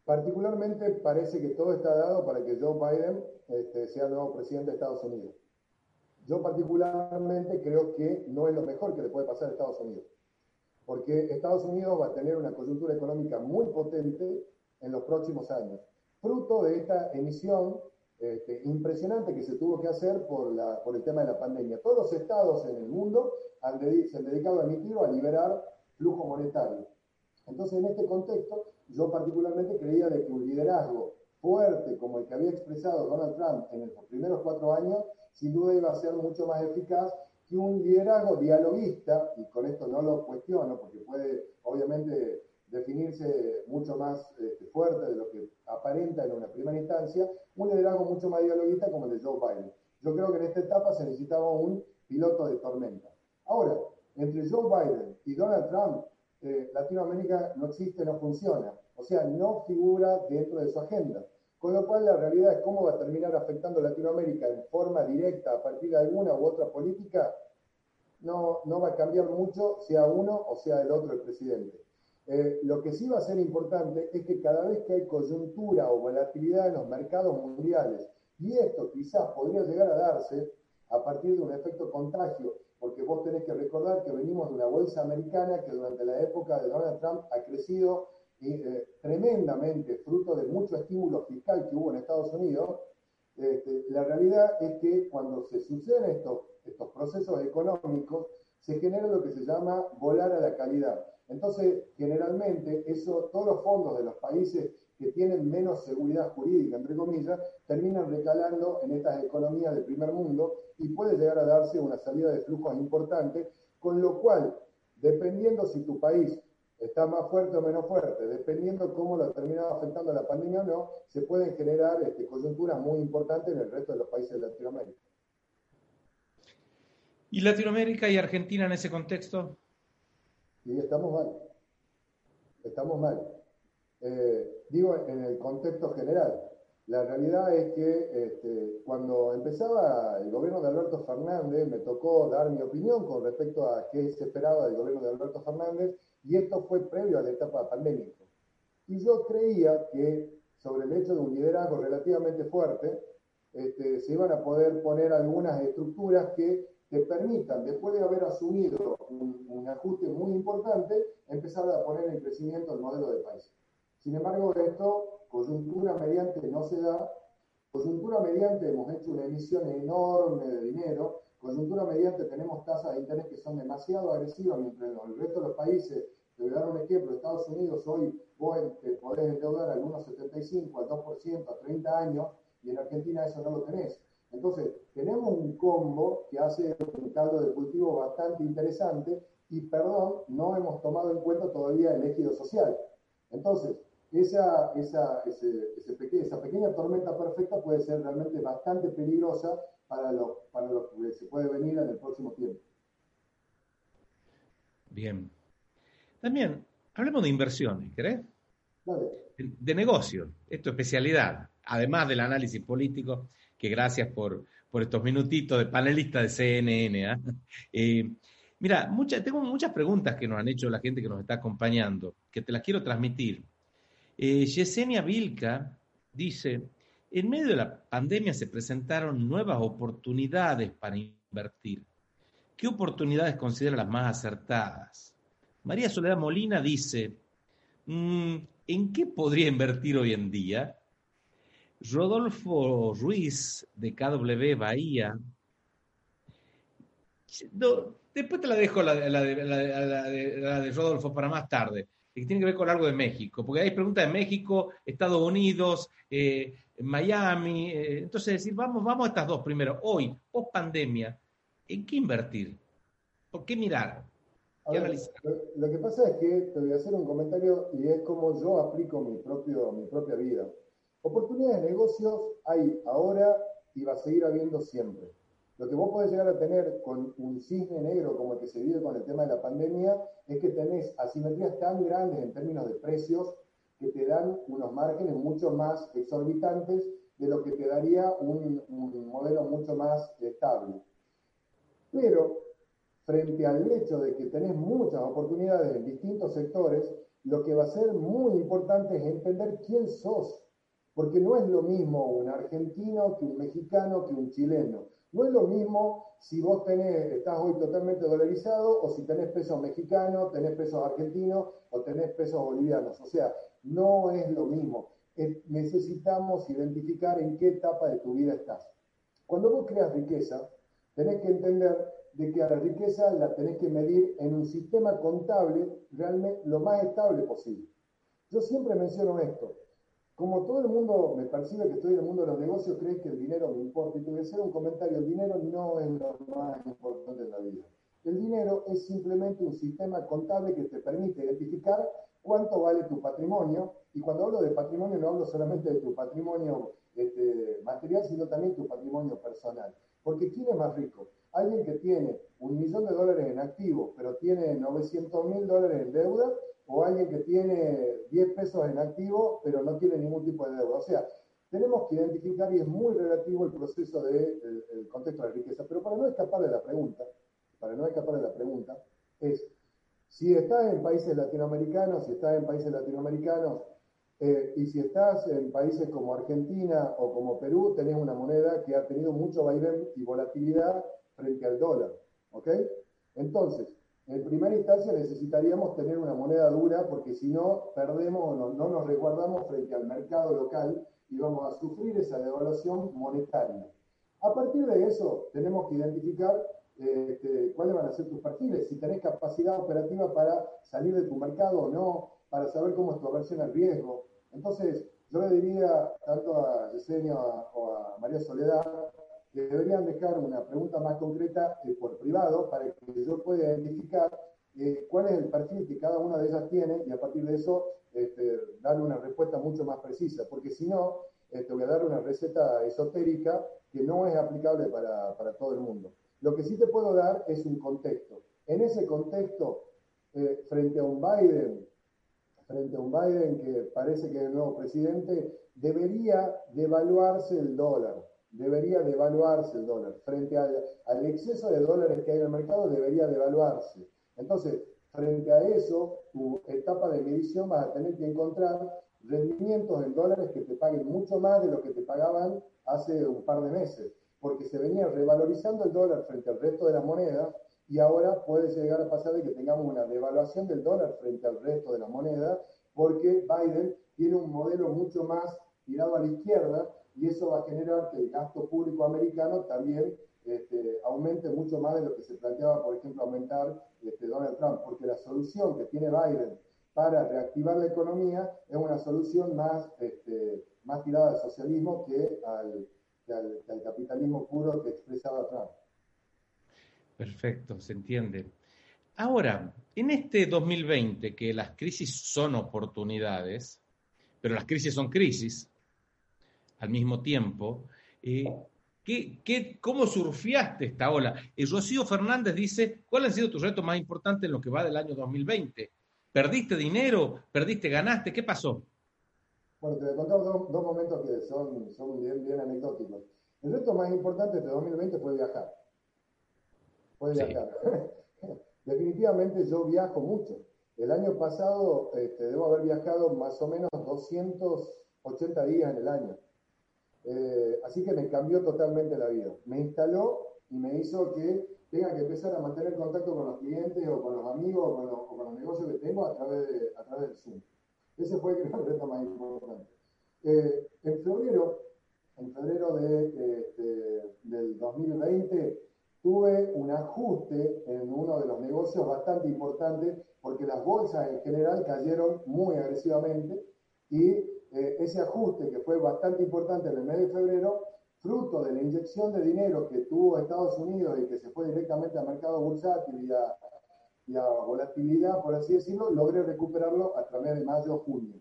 particularmente parece que todo está dado para que Joe Biden este, sea el nuevo presidente de Estados Unidos. Yo particularmente creo que no es lo mejor que le puede pasar a Estados Unidos, porque Estados Unidos va a tener una coyuntura económica muy potente en los próximos años, fruto de esta emisión este, impresionante que se tuvo que hacer por, el tema de la pandemia. Todos los estados en el mundo han se han dedicado a emitir o a liberar flujo monetario. Entonces, en este contexto, yo particularmente creía de que un liderazgo fuerte como el que había expresado Donald Trump en los primeros cuatro años sin duda iba a ser mucho más eficaz que un liderazgo dialoguista, y con esto no lo cuestiono, porque puede obviamente definirse mucho más este, fuerte de lo que aparenta en una primera instancia, un liderazgo mucho más dialoguista como el de Joe Biden. Yo creo que en esta etapa se necesitaba un piloto de tormenta. Ahora, entre Joe Biden y Donald Trump, eh, Latinoamérica no existe, no funciona. O sea, no figura dentro de su agenda. Con lo cual la realidad es cómo va a terminar afectando Latinoamérica en forma directa a partir de alguna u otra política, no, no va a cambiar mucho sea uno o sea el otro el presidente. Eh, lo que sí va a ser importante es que cada vez que hay coyuntura o volatilidad en los mercados mundiales, y esto quizás podría llegar a darse a partir de un efecto contagio, porque vos tenés que recordar que venimos de una bolsa americana que durante la época de Donald Trump ha crecido eh, tremendamente, fruto de mucho estímulo fiscal que hubo en Estados Unidos, este, la realidad es que cuando se suceden estos, estos procesos económicos, se genera lo que se llama volar a la calidad. Entonces, generalmente, eso, todos los fondos de los países que tienen menos seguridad jurídica, entre comillas, terminan recalando en estas economías del primer mundo y puede llegar a darse una salida de flujos importante, con lo cual, dependiendo si tu país está más fuerte o menos fuerte, dependiendo cómo lo ha terminado afectando la pandemia o no, se pueden generar este, coyunturas muy importantes en el resto de los países de Latinoamérica. ¿Y Latinoamérica y Argentina en ese contexto? Sí, estamos mal. Estamos mal. Eh, digo, en el contexto general. La realidad es que este, cuando empezaba el gobierno de Alberto Fernández, me tocó dar mi opinión con respecto a qué se esperaba del gobierno de Alberto Fernández y esto fue previo a la etapa pandémica. Y yo creía que sobre el hecho de un liderazgo relativamente fuerte, este, se iban a poder poner algunas estructuras que te permitan, después de haber asumido un, un, ajuste muy importante, empezar a poner en crecimiento el modelo de país. Sin embargo, esto, coyuntura mediante, no se da. Coyuntura mediante hemos hecho una emisión enorme de dinero Coyuntura mediante tenemos tasas de interés que son demasiado agresivas, mientras el resto de los países, te voy a dar un ejemplo, Estados Unidos hoy vos te podés endeudar al 1,75, al 2%, a 30 años, y en Argentina eso no lo tenés. Entonces, tenemos un combo que hace un caldo de cultivo bastante interesante y, perdón, no hemos tomado en cuenta todavía el ejido social. Entonces, esa, esa, esa pequeña tormenta perfecta puede ser realmente bastante peligrosa para lo, para lo que se puede venir en el próximo tiempo. Bien. También, hablemos de inversiones, ¿querés? De, negocio, esto es especialidad, además del análisis político, que gracias por, por estos minutitos de panelista de CNN. ¿ah? Eh, mira, tengo muchas preguntas que nos han hecho la gente que nos está acompañando, que te las quiero transmitir. Eh, Yesenia Vilca dice, en medio de la pandemia se presentaron nuevas oportunidades para invertir. ¿Qué oportunidades considera las más acertadas? María Soledad Molina dice, mm, ¿en qué podría invertir hoy en día? Rodolfo Ruiz de KW Bahía. después te la dejo la, de, Rodolfo para más tarde, que tiene que ver con algo de México, porque hay preguntas de México, Estados Unidos, eh, Miami. Eh, entonces, decir, vamos, vamos a estas dos primero. Hoy, post pandemia, ¿en qué invertir? ¿Por qué mirar? lo, que pasa es que te voy a hacer un comentario y es como yo aplico mi, propio, mi propia vida. Oportunidades de negocios hay ahora y va a seguir habiendo siempre. Lo que vos podés llegar a tener con un cisne negro como el que se vive con el tema de la pandemia es que tenés asimetrías tan grandes en términos de precios que te dan unos márgenes mucho más exorbitantes de lo que te daría un, un modelo mucho más estable. Pero frente al hecho de que tenés muchas oportunidades en distintos sectores, lo que va a ser muy importante es entender quién sos. Porque no es lo mismo un argentino que un mexicano que un chileno. No es lo mismo si vos estás hoy totalmente dolarizado o si tenés pesos mexicanos, tenés pesos argentinos o tenés pesos bolivianos. O sea, no es lo mismo. necesitamos identificar en qué etapa de tu vida estás. Cuando vos creas riqueza, tenés que entender de que a la riqueza la tenés que medir en un sistema contable realmente lo más estable posible. Yo siempre menciono esto. Como todo el mundo me percibe que estoy en el mundo de los negocios, cree que el dinero me importa. Y te voy a hacer un comentario, el dinero no es lo más importante en la vida. El dinero es simplemente un sistema contable que te permite identificar cuánto vale tu patrimonio. Y cuando hablo de patrimonio no hablo solamente de tu patrimonio este, material, sino también tu patrimonio personal. Porque ¿quién es más rico? Alguien que tiene un millón de dólares en activo, pero tiene 900 mil dólares en deuda, o alguien que tiene 10 pesos en activo, pero no tiene ningún tipo de deuda. O sea, tenemos que identificar, y es muy relativo el proceso del de, contexto de la riqueza, pero para no escapar de la pregunta, para no escapar de la pregunta, es, si estás en países latinoamericanos, si estás en países latinoamericanos, eh, y si estás en países como Argentina o como Perú, tenés una moneda que ha tenido mucho vaivén y volatilidad frente al dólar. ¿Ok? Entonces, en primera instancia necesitaríamos tener una moneda dura porque si no, perdemos o no, nos resguardamos frente al mercado local y vamos a sufrir esa devaluación monetaria. A partir de eso, tenemos que identificar este, cuáles van a ser tus perfiles, si tenés capacidad operativa para salir de tu mercado o no, para saber cómo es tu aversión al riesgo. Entonces, yo le diría tanto a Yesenia o a María Soledad deberían dejar una pregunta más concreta eh, por privado para que yo pueda identificar eh, cuál es el perfil que cada una de ellas tiene y a partir de eso este, darle una respuesta mucho más precisa, porque si no, te este, voy a dar una receta esotérica que no es aplicable para, para, todo el mundo. Lo que sí te puedo dar es un contexto. En ese contexto, eh, frente a un Biden, frente a un Biden que parece que es el nuevo presidente, debería devaluarse el dólar debería devaluarse el dólar. Frente al, exceso de dólares que hay en el mercado, debería devaluarse. Entonces, frente a eso, tu etapa de medición vas a tener que encontrar rendimientos en dólares que te paguen mucho más de lo que te pagaban hace un par de meses, porque se venía revalorizando el dólar frente al resto de las monedas y ahora puede llegar a pasar de que tengamos una devaluación del dólar frente al resto de las monedas, porque Biden tiene un modelo mucho más tirado a la izquierda y eso va a generar que el gasto público americano también este, aumente mucho más de lo que se planteaba, por ejemplo, aumentar este, Donald Trump, porque la solución que tiene Biden para reactivar la economía es una solución más, este, más tirada al socialismo que al, al, capitalismo puro que expresaba Trump. Perfecto, se entiende. Ahora, en este 2020, que las crisis son oportunidades, pero las crisis son crisis al mismo tiempo, eh, ¿qué, cómo surfeaste esta ola? Y Rocío Fernández dice, ¿cuál ha sido tu reto más importante en lo que va del año 2020? ¿Perdiste dinero? ¿Perdiste, ganaste? ¿Qué pasó? Bueno, te voy a contar dos, momentos que son, son bien, bien anecdóticos. El reto más importante de 2020 fue viajar. Fue viajar. Definitivamente yo viajo mucho. El año pasado este, debo haber viajado más o menos 280 días en el año. Eh, así que me cambió totalmente la vida. Me instaló y me hizo que tenga que empezar a mantener contacto con los clientes o con los amigos o con los, negocios que tengo a través, de, a través del Zoom. Ese fue el reto más importante. Eh, en febrero, en febrero de, del 2020, tuve un ajuste en uno de los negocios bastante importante porque las bolsas en general cayeron muy agresivamente y eh, ese ajuste que fue bastante importante en el mes de febrero, fruto de la inyección de dinero que tuvo Estados Unidos y que se fue directamente al mercado bursátil y a, volatilidad, por así decirlo, logré recuperarlo a través de mayo-junio.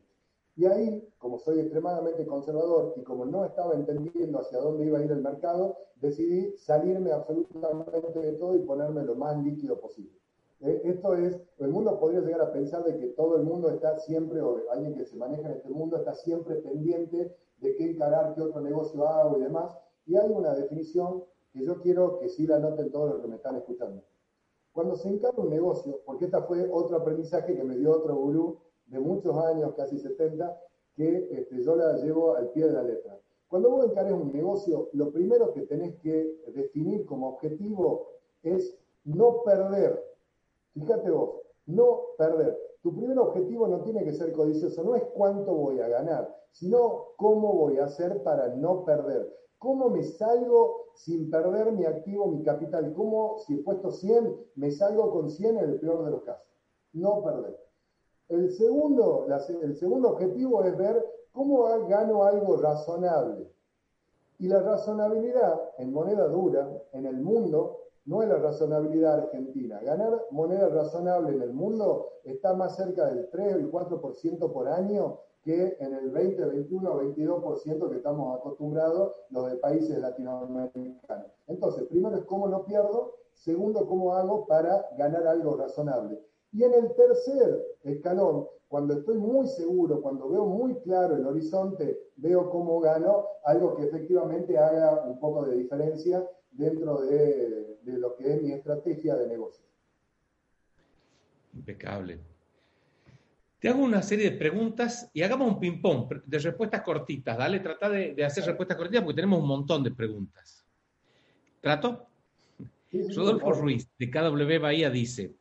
Y ahí, como soy extremadamente conservador y como no estaba entendiendo hacia dónde iba a ir el mercado, decidí salirme absolutamente de todo y ponerme lo más líquido posible. Eh, esto es, el mundo podría llegar a pensar de que todo el mundo está siempre, o alguien que se maneja en este mundo está siempre pendiente de qué encarar, qué otro negocio hago y demás. Y hay una definición que yo quiero que sí la noten todos los que me están escuchando. Cuando se encara un negocio, porque esta fue otro aprendizaje que me dio otro gurú de muchos años, casi 70, que este, yo la llevo al pie de la letra. Cuando vos encarés un negocio, lo primero que tenés que definir como objetivo es no perder. Fíjate vos, no perder. Tu primer objetivo no tiene que ser codicioso, no es cuánto voy a ganar, sino cómo voy a hacer para no perder. ¿Cómo me salgo sin perder mi activo, mi capital? ¿Cómo, si he puesto 100, me salgo con 100 en el peor de los casos? No perder. El segundo, el segundo objetivo es ver cómo gano algo razonable. Y la razonabilidad en moneda dura, en el mundo, no es la razonabilidad argentina. Ganar moneda razonable en el mundo está más cerca del 3 o el 4% por año que en el 20, 21 o 22% que estamos acostumbrados los de países latinoamericanos. Entonces, primero es cómo no pierdo, segundo, cómo hago para ganar algo razonable. Y en el tercer escalón, cuando estoy muy seguro, cuando veo muy claro el horizonte, veo cómo gano algo que efectivamente haga un poco de diferencia dentro de, lo que es mi estrategia de negocio. Impecable. Te hago una serie de preguntas y hagamos un ping-pong de respuestas cortitas. Dale, trata de, hacer respuestas cortitas porque tenemos un montón de preguntas. ¿Trato? Rodolfo Ruiz, de KW Bahía, dice: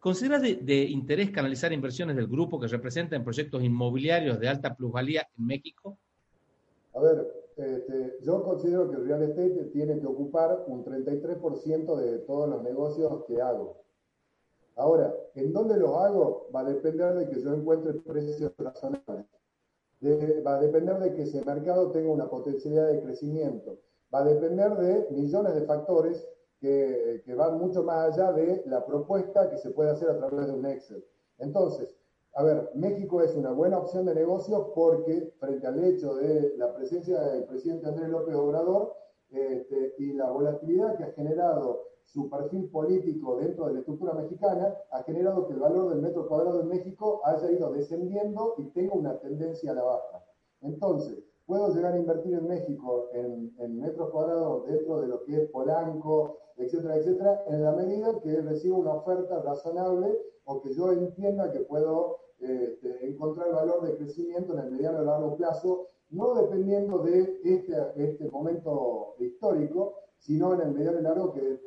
¿Considera de, interés canalizar inversiones del grupo que representa en proyectos inmobiliarios de alta plusvalía en México? A ver, este, yo considero que el real estate tiene que ocupar un 33% de todos los negocios que hago. Ahora, ¿en dónde los hago? Va a depender de que yo encuentre precios razonables. va a depender de que ese mercado tenga una potencialidad de crecimiento. Va a depender de millones de factores que, van mucho más allá de la propuesta que se puede hacer a través de un Excel. Entonces, a ver, México es una buena opción de negocio porque frente al hecho de la presencia del presidente Andrés López Obrador este, y la volatilidad que ha generado su perfil político dentro de la estructura mexicana, ha generado que el valor del metro cuadrado en México haya ido descendiendo y tenga una tendencia a la baja. Entonces, puedo llegar a invertir en México en, metros cuadrados dentro de lo que es Polanco, etcétera, etcétera, en la medida que reciba una oferta razonable o que yo entienda que puedo este, encontrar valor de crecimiento en el mediano y largo plazo, no dependiendo de este, este momento histórico, sino en el mediano y largo que eh,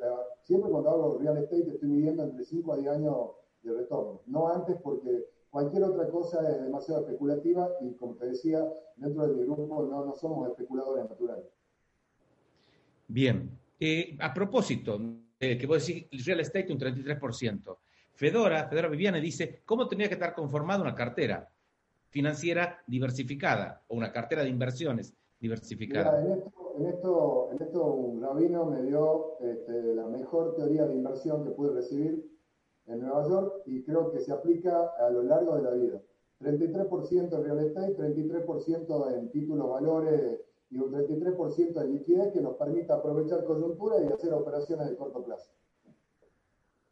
siempre cuando hablo de real estate estoy midiendo entre 5 a 10 años de retorno, no antes porque cualquier otra cosa es demasiado especulativa y como te decía, dentro de mi grupo no, no somos especuladores naturales. Bien, eh, a propósito, eh, que vos decís real estate un 33%. Fedora, Fedora Viviane dice, ¿cómo tendría que estar conformada una cartera financiera diversificada o una cartera de inversiones diversificada? esto, en esto, en esto un rabino me dio este, la mejor teoría de inversión que pude recibir en Nueva York y creo que se aplica a lo largo de la vida. 33% en real estate, 33% en títulos valores y un 33% en liquidez que nos permita aprovechar coyuntura y hacer operaciones de corto plazo.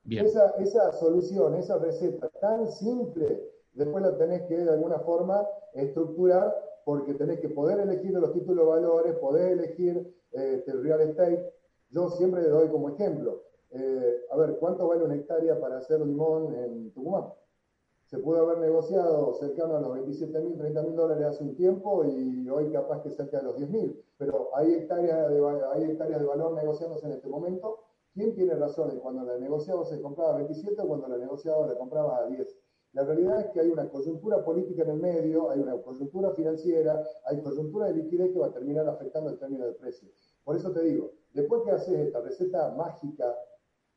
Esa, esa solución, esa receta tan simple, después la tenés que de alguna forma estructurar porque tenés que poder elegir los títulos valores, poder elegir eh, el real estate. Yo siempre le doy como ejemplo, eh, a ver, ¿cuánto vale una hectárea para hacer limón en Tucumán? Se puede haber negociado cercano a los 27 mil, 30 mil dólares hace un tiempo y hoy capaz que cerca de los 10 mil, pero hay hectáreas, de, hay hectáreas de valor negociándose en este momento. ¿Quién tiene razón? Cuando la negociado se compraba a 27 o cuando la negociado le compraba a 10? La realidad es que hay una coyuntura política en el medio, hay una coyuntura financiera, hay coyuntura de liquidez que va a terminar afectando el término de precio. Por eso te digo, después que haces esta receta mágica,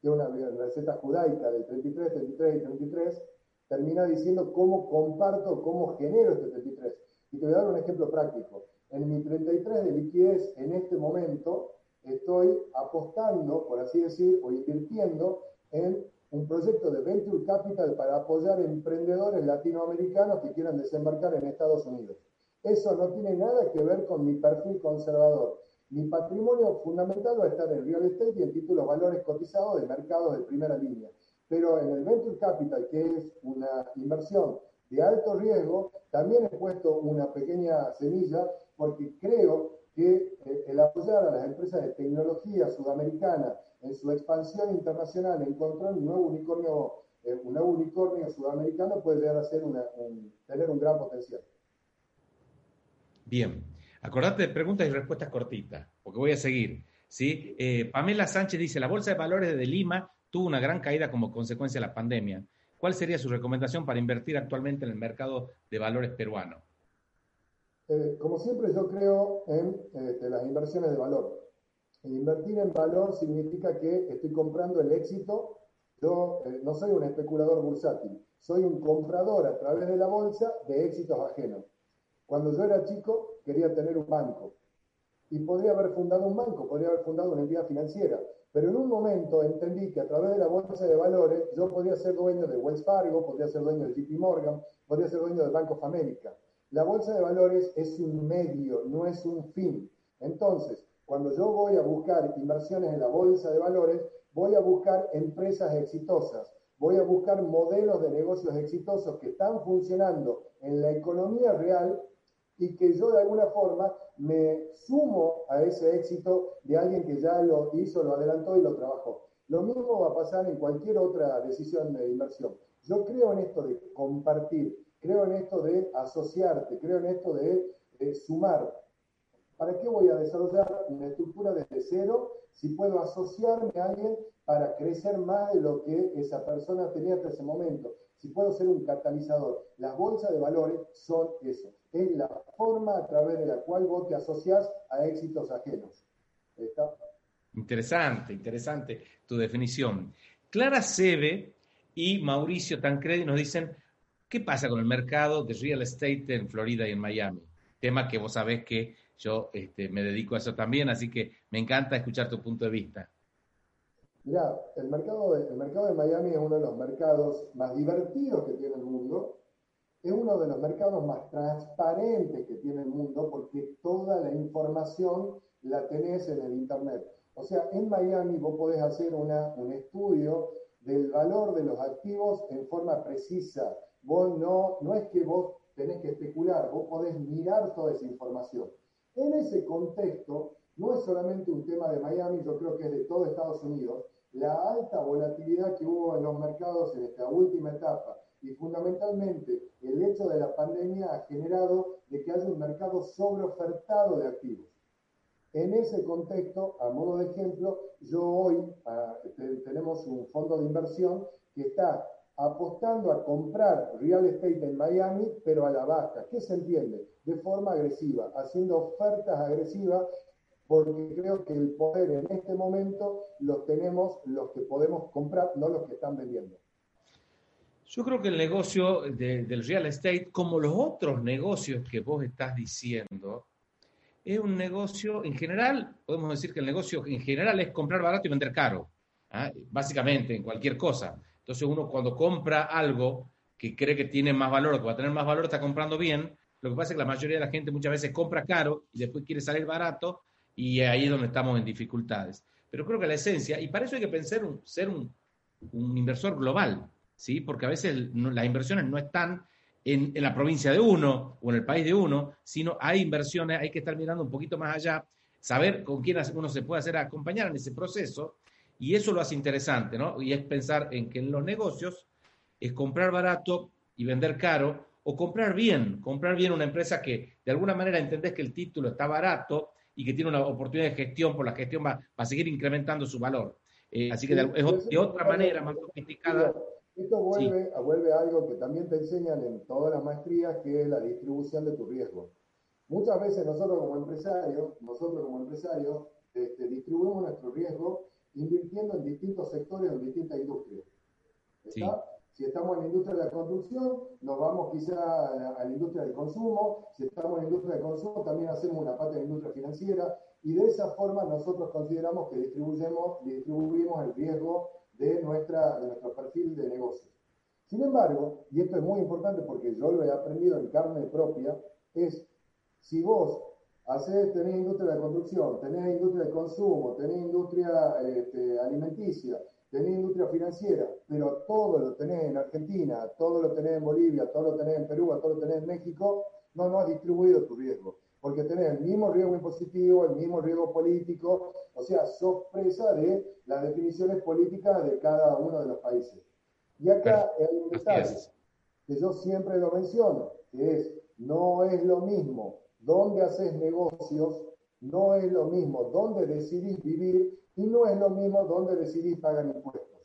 que una receta judaica del 33, 33 y 33, termina diciendo cómo comparto, cómo genero este 33. Y te voy a dar un ejemplo práctico. En mi 33 de liquidez en este momento estoy apostando, por así decir, o invirtiendo en un proyecto de Venture Capital para apoyar emprendedores latinoamericanos que quieran desembarcar en Estados Unidos. Eso no tiene nada que ver con mi perfil conservador. Mi patrimonio fundamental va a estar en real estate y en títulos valores cotizados de mercados de primera línea. Pero en el Venture Capital, que es una inversión de alto riesgo, también he puesto una pequeña semilla porque creo que eh, el apoyar a las empresas de tecnología sudamericana en su expansión internacional, encontrar un nuevo unicornio, eh, un unicornio sudamericano puede llegar a ser tener un gran potencial. Bien, acordate de preguntas y respuestas cortitas, porque voy a seguir. Eh, Pamela Sánchez dice, la Bolsa de Valores de Lima tuvo una gran caída como consecuencia de la pandemia. ¿Cuál sería su recomendación para invertir actualmente en el mercado de valores peruano? Eh, como siempre, yo creo en las inversiones de valor. Invertir en valor significa que estoy comprando el éxito. Yo eh, no soy un especulador bursátil, soy un comprador a través de la bolsa de éxitos ajenos. Cuando yo era chico quería tener un banco y podría haber fundado un banco, podría haber fundado una entidad financiera, pero en un momento entendí que a través de la bolsa de valores yo podría ser dueño de Wells Fargo, podría ser dueño de JP Morgan, podría ser dueño del Bank of America. La bolsa de valores es un medio, no es un fin. Entonces, cuando yo voy a buscar inversiones en la bolsa de valores, voy a buscar empresas exitosas, voy a buscar modelos de negocios exitosos que están funcionando en la economía real y que yo de alguna forma me sumo a ese éxito de alguien que ya lo hizo, lo adelantó y lo trabajó. Lo mismo va a pasar en cualquier otra decisión de inversión. Yo creo en esto de compartir, creo en esto de asociarte, creo en esto de, de sumar. ¿Para qué voy a desarrollar una estructura desde cero si puedo asociarme a alguien para crecer más de lo que esa persona tenía hasta ese momento? Si puedo ser un catalizador. Las bolsas de valores son eso. Es la forma a través de la cual vos te asocias a éxitos ajenos. ¿Está? Interesante, interesante tu definición. Clara Seve y Mauricio Tancredi nos dicen, ¿qué pasa con el mercado de real estate en Florida y en Miami? Tema que vos sabés que yo este, me dedico a eso también, así que me encanta escuchar tu punto de vista. Mira, el mercado, de, el mercado de Miami es uno de los mercados más divertidos que tiene el mundo. Es uno de los mercados más transparentes que tiene el mundo porque toda la información la tenés en el Internet. O sea, en Miami vos podés hacer una, un estudio del valor de los activos en forma precisa. Vos no, no es que vos tenés que especular, vos podés mirar toda esa información. En ese contexto, no es solamente un tema de Miami, yo creo que es de todo Estados Unidos, la alta volatilidad que hubo en los mercados en esta última etapa y fundamentalmente el hecho de la pandemia ha generado de que haya un mercado sobreofertado de activos. En ese contexto, a modo de ejemplo, yo hoy ah, tenemos un fondo de inversión que está apostando a comprar real estate en Miami, pero a la baja. ¿Qué se entiende? De forma agresiva, haciendo ofertas agresivas, porque creo que el poder en este momento lo tenemos los que podemos comprar, no los que están vendiendo. Yo creo que el negocio del real estate, como los otros negocios que vos estás diciendo, es un negocio, en general, podemos decir que el negocio en general es comprar barato y vender caro, ¿ah? básicamente en cualquier cosa. Entonces uno cuando compra algo que cree que tiene más valor o que va a tener más valor, está comprando bien. Lo que pasa es que la mayoría de la gente muchas veces compra caro y después quiere salir barato y ahí es donde estamos en dificultades. Pero creo que la esencia, y para eso hay que pensar ser un, inversor global, ¿sí? porque a veces las inversiones no están en, en, la provincia de uno o en el país de uno, sino hay inversiones, hay que estar mirando un poquito más allá, saber con quién uno se puede hacer acompañar en ese proceso, y eso lo hace interesante, ¿no? Y es pensar en que en los negocios es comprar barato y vender caro, o comprar bien, comprar bien una empresa que de alguna manera entendés que el título está barato y que tiene una oportunidad de gestión, por la gestión va, a seguir incrementando su valor. Eh, así que de, es de otra manera, más sofisticada. Esto vuelve, vuelve a algo que también te enseñan en todas las maestrías, que es la distribución de tu riesgo. Muchas veces nosotros como empresarios, nosotros como empresarios, este, distribuimos nuestro riesgo invirtiendo en distintos sectores o en distintas industrias. Si estamos en la industria de la construcción, nos vamos quizá a la industria del consumo. Si estamos en la industria del consumo, también hacemos una parte de la industria financiera. Y de esa forma nosotros consideramos que distribuimos el riesgo de, nuestra, de nuestro perfil de negocio. Sin embargo, y esto es muy importante porque yo lo he aprendido en carne propia, es si vos hacés, tenés industria de construcción, tenés industria de consumo, tenés industria este, alimenticia, tenés industria financiera, pero todo lo tenés en Argentina, todo lo tenés en Bolivia, todo lo tenés en Perú, todo lo tenés en México, no, no has distribuido tu riesgo, porque tenés el mismo riesgo impositivo, el mismo riesgo político, o sea, sos presa de las definiciones políticas de cada uno de los países. Y acá hay un detalle que yo siempre lo menciono, que es, no es lo mismo dónde haces negocios, no es lo mismo dónde decidís vivir y no es lo mismo dónde decidís pagar impuestos.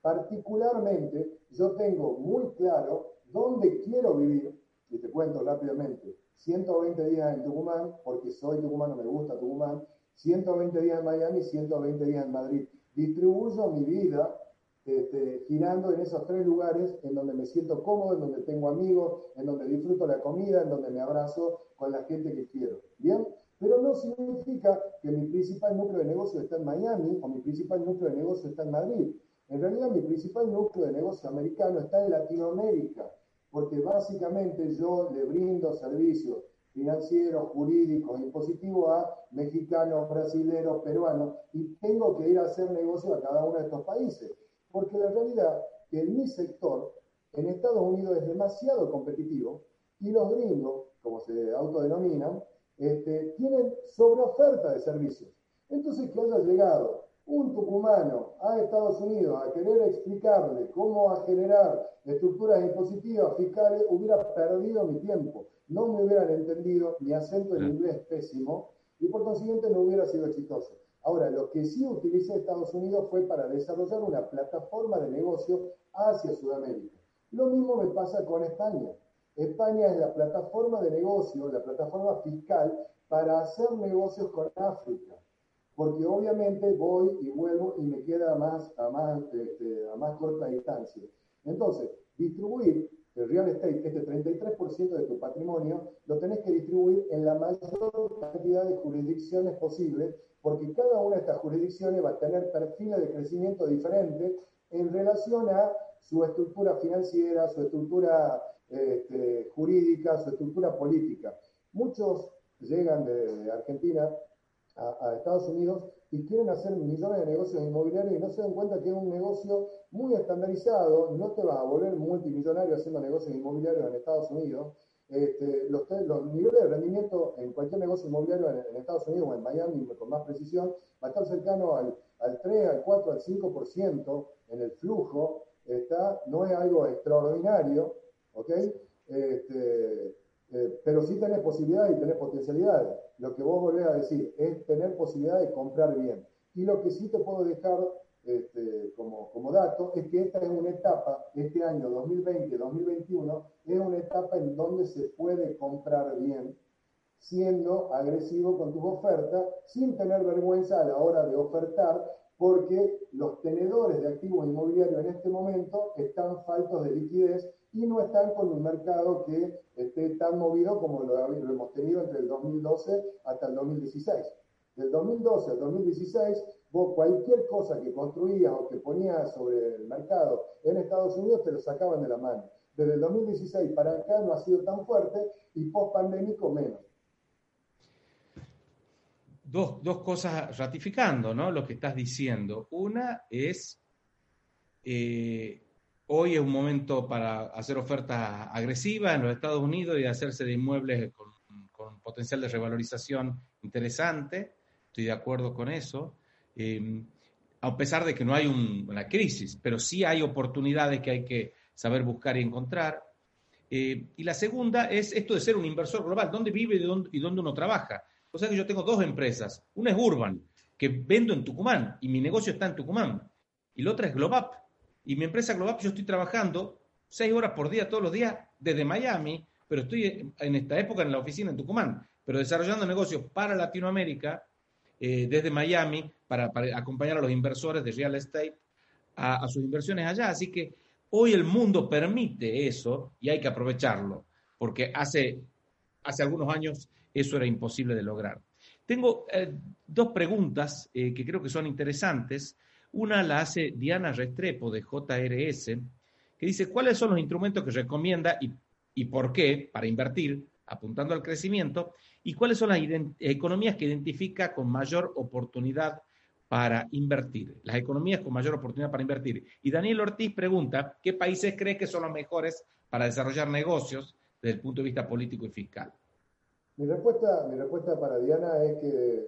Particularmente, yo tengo muy claro dónde quiero vivir, y te cuento rápidamente, 120 días en Tucumán, porque soy tucumano, me gusta Tucumán, 120 días en Miami, 120 días en Madrid. Distribuyo mi vida este, girando en esos tres lugares en donde me siento cómodo, en donde tengo amigos, en donde disfruto la comida, en donde me abrazo con la gente que quiero. ¿Bien? Pero no significa que mi principal núcleo de negocio está en Miami o mi principal núcleo de negocio está en Madrid. En realidad mi principal núcleo de negocio americano está en Latinoamérica, porque básicamente yo le brindo servicios financieros, jurídicos, impositivos a mexicanos, brasileños, peruanos, y tengo que ir a hacer negocio a cada uno de estos países. Porque la realidad que en mi sector, en Estados Unidos es demasiado competitivo, y los gringos, como se autodenominan, este, tienen sobreoferta de servicios. Entonces, que haya llegado un tucumano a Estados Unidos a querer explicarle cómo a generar estructuras impositivas fiscales, hubiera perdido mi tiempo. No me hubieran entendido, mi acento en inglés es pésimo y por consiguiente no hubiera sido exitoso. Ahora, lo que sí utilicé Estados Unidos fue para desarrollar una plataforma de negocio hacia Sudamérica. Lo mismo me pasa con España. España es la plataforma de negocio, la plataforma fiscal para hacer negocios con África. Porque obviamente voy y vuelvo y me queda más, a más, este, a más corta distancia. Entonces, distribuir el real estate, este 33% de tu patrimonio, lo tenés que distribuir en la mayor cantidad de jurisdicciones posibles, porque cada una de estas jurisdicciones va a tener perfiles de crecimiento diferentes en relación a su estructura financiera, su estructura este, jurídica, su estructura política. Muchos llegan de, Argentina a, Estados Unidos y quieren hacer millones de negocios inmobiliarios y no se dan cuenta que es un negocio muy estandarizado, no te vas a volver multimillonario haciendo negocios inmobiliarios en Estados Unidos. Este, los, niveles de rendimiento en cualquier negocio inmobiliario en, Estados Unidos o en Miami, con más precisión, va a estar cercano al, al 3, al 4, al 5% en el flujo. Está, no es algo extraordinario, ¿ok? Este, eh, pero sí tenés posibilidades y tenés potencialidades. Lo que vos volvés a decir es tener posibilidad de comprar bien. Y lo que sí te puedo dejar este, como, como dato es que esta es una etapa, este año 2020-2021, es una etapa en donde se puede comprar bien, siendo agresivo con tus ofertas, sin tener vergüenza a la hora de ofertar, porque los tenedores de activos inmobiliarios en este momento están faltos de liquidez y no están con un mercado que esté tan movido como lo, hemos tenido entre el 2012 hasta el 2016. Del 2012 al 2016, vos cualquier cosa que construías o que ponías sobre el mercado en Estados Unidos te lo sacaban de la mano. Desde el 2016 para acá no ha sido tan fuerte y post pandémico menos. Dos, dos, cosas ratificando ¿no? lo que estás diciendo. Una es, eh, hoy es un momento para hacer ofertas agresivas en los Estados Unidos y hacerse de inmuebles con, potencial de revalorización interesante. Estoy de acuerdo con eso. Eh, a pesar de que no hay una crisis, pero sí hay oportunidades que hay que saber buscar y encontrar. Eh, y la segunda es esto de ser un inversor global, dónde vive y dónde, y dónde uno trabaja. O sea que yo tengo dos empresas. Una es Urban, que vendo en Tucumán y mi negocio está en Tucumán. Y la otra es Globap. Y mi empresa Globap yo estoy trabajando seis horas por día, todos los días, desde Miami, pero estoy en esta época en la oficina en Tucumán, pero desarrollando negocios para Latinoamérica, eh, desde Miami, para, acompañar a los inversores de real estate a, a sus inversiones allá. Así que Hoy el mundo permite eso y hay que aprovecharlo, porque hace, hace algunos años eso era imposible de lograr. Tengo eh, dos preguntas eh, que creo que son interesantes. Una la hace Diana Restrepo de JRS, que dice, ¿cuáles son los instrumentos que recomienda y, y por qué para invertir, apuntando al crecimiento? ¿Y cuáles son las economías que identifica con mayor oportunidad para invertir, las economías con mayor oportunidad para invertir. Y Daniel Ortiz pregunta, ¿qué países cree que son los mejores para desarrollar negocios desde el punto de vista político y fiscal? Mi respuesta, mi respuesta para Diana es que,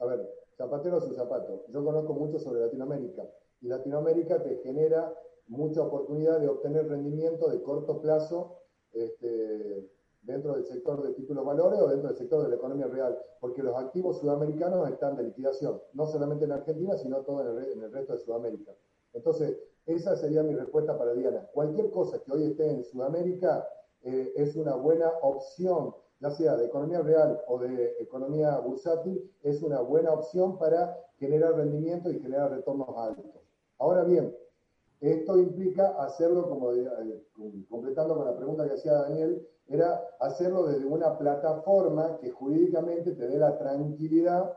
a ver, zapatero a su zapato. Yo conozco mucho sobre Latinoamérica y Latinoamérica te genera mucha oportunidad de obtener rendimiento de corto plazo este, dentro del sector de títulos valores o dentro del sector de la economía real, porque los activos sudamericanos están de liquidación, no solamente en Argentina, sino todo en el, resto de Sudamérica. Entonces, esa sería mi respuesta para Diana. Cualquier cosa que hoy esté en Sudamérica eh, es una buena opción, ya sea de economía real o de economía bursátil, es una buena opción para generar rendimiento y generar retornos altos. Ahora bien, esto implica hacerlo, como eh, completando con la pregunta que hacía Daniel, era hacerlo desde una plataforma que jurídicamente te dé la tranquilidad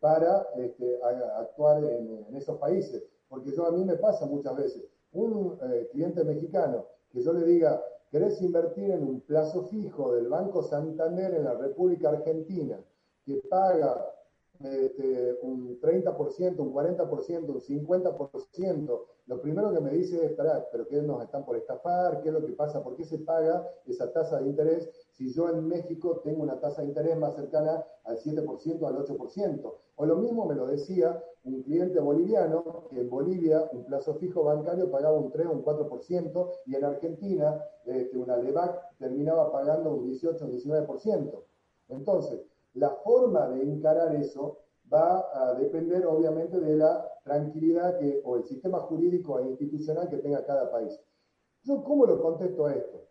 para este, actuar en, esos países. Porque yo a mí me pasa muchas veces, un eh, cliente mexicano que yo le diga, ¿querés invertir en un plazo fijo del Banco Santander en la República Argentina que paga este, un 30%, un 40%, un 50%, lo primero que me dice es, pero ¿qué nos están por estafar? ¿Qué es lo que pasa? ¿Por qué se paga esa tasa de interés si yo en México tengo una tasa de interés más cercana al 7%, al 8%? O lo mismo me lo decía un cliente boliviano, que en Bolivia un plazo fijo bancario pagaba un 3 o un 4%, y en Argentina este, una LEVAC terminaba pagando un 18 o un 19%. Entonces, la forma de encarar eso va a depender obviamente de la tranquilidad que, o el sistema jurídico e institucional que tenga cada país. Yo, ¿cómo lo contesto a esto?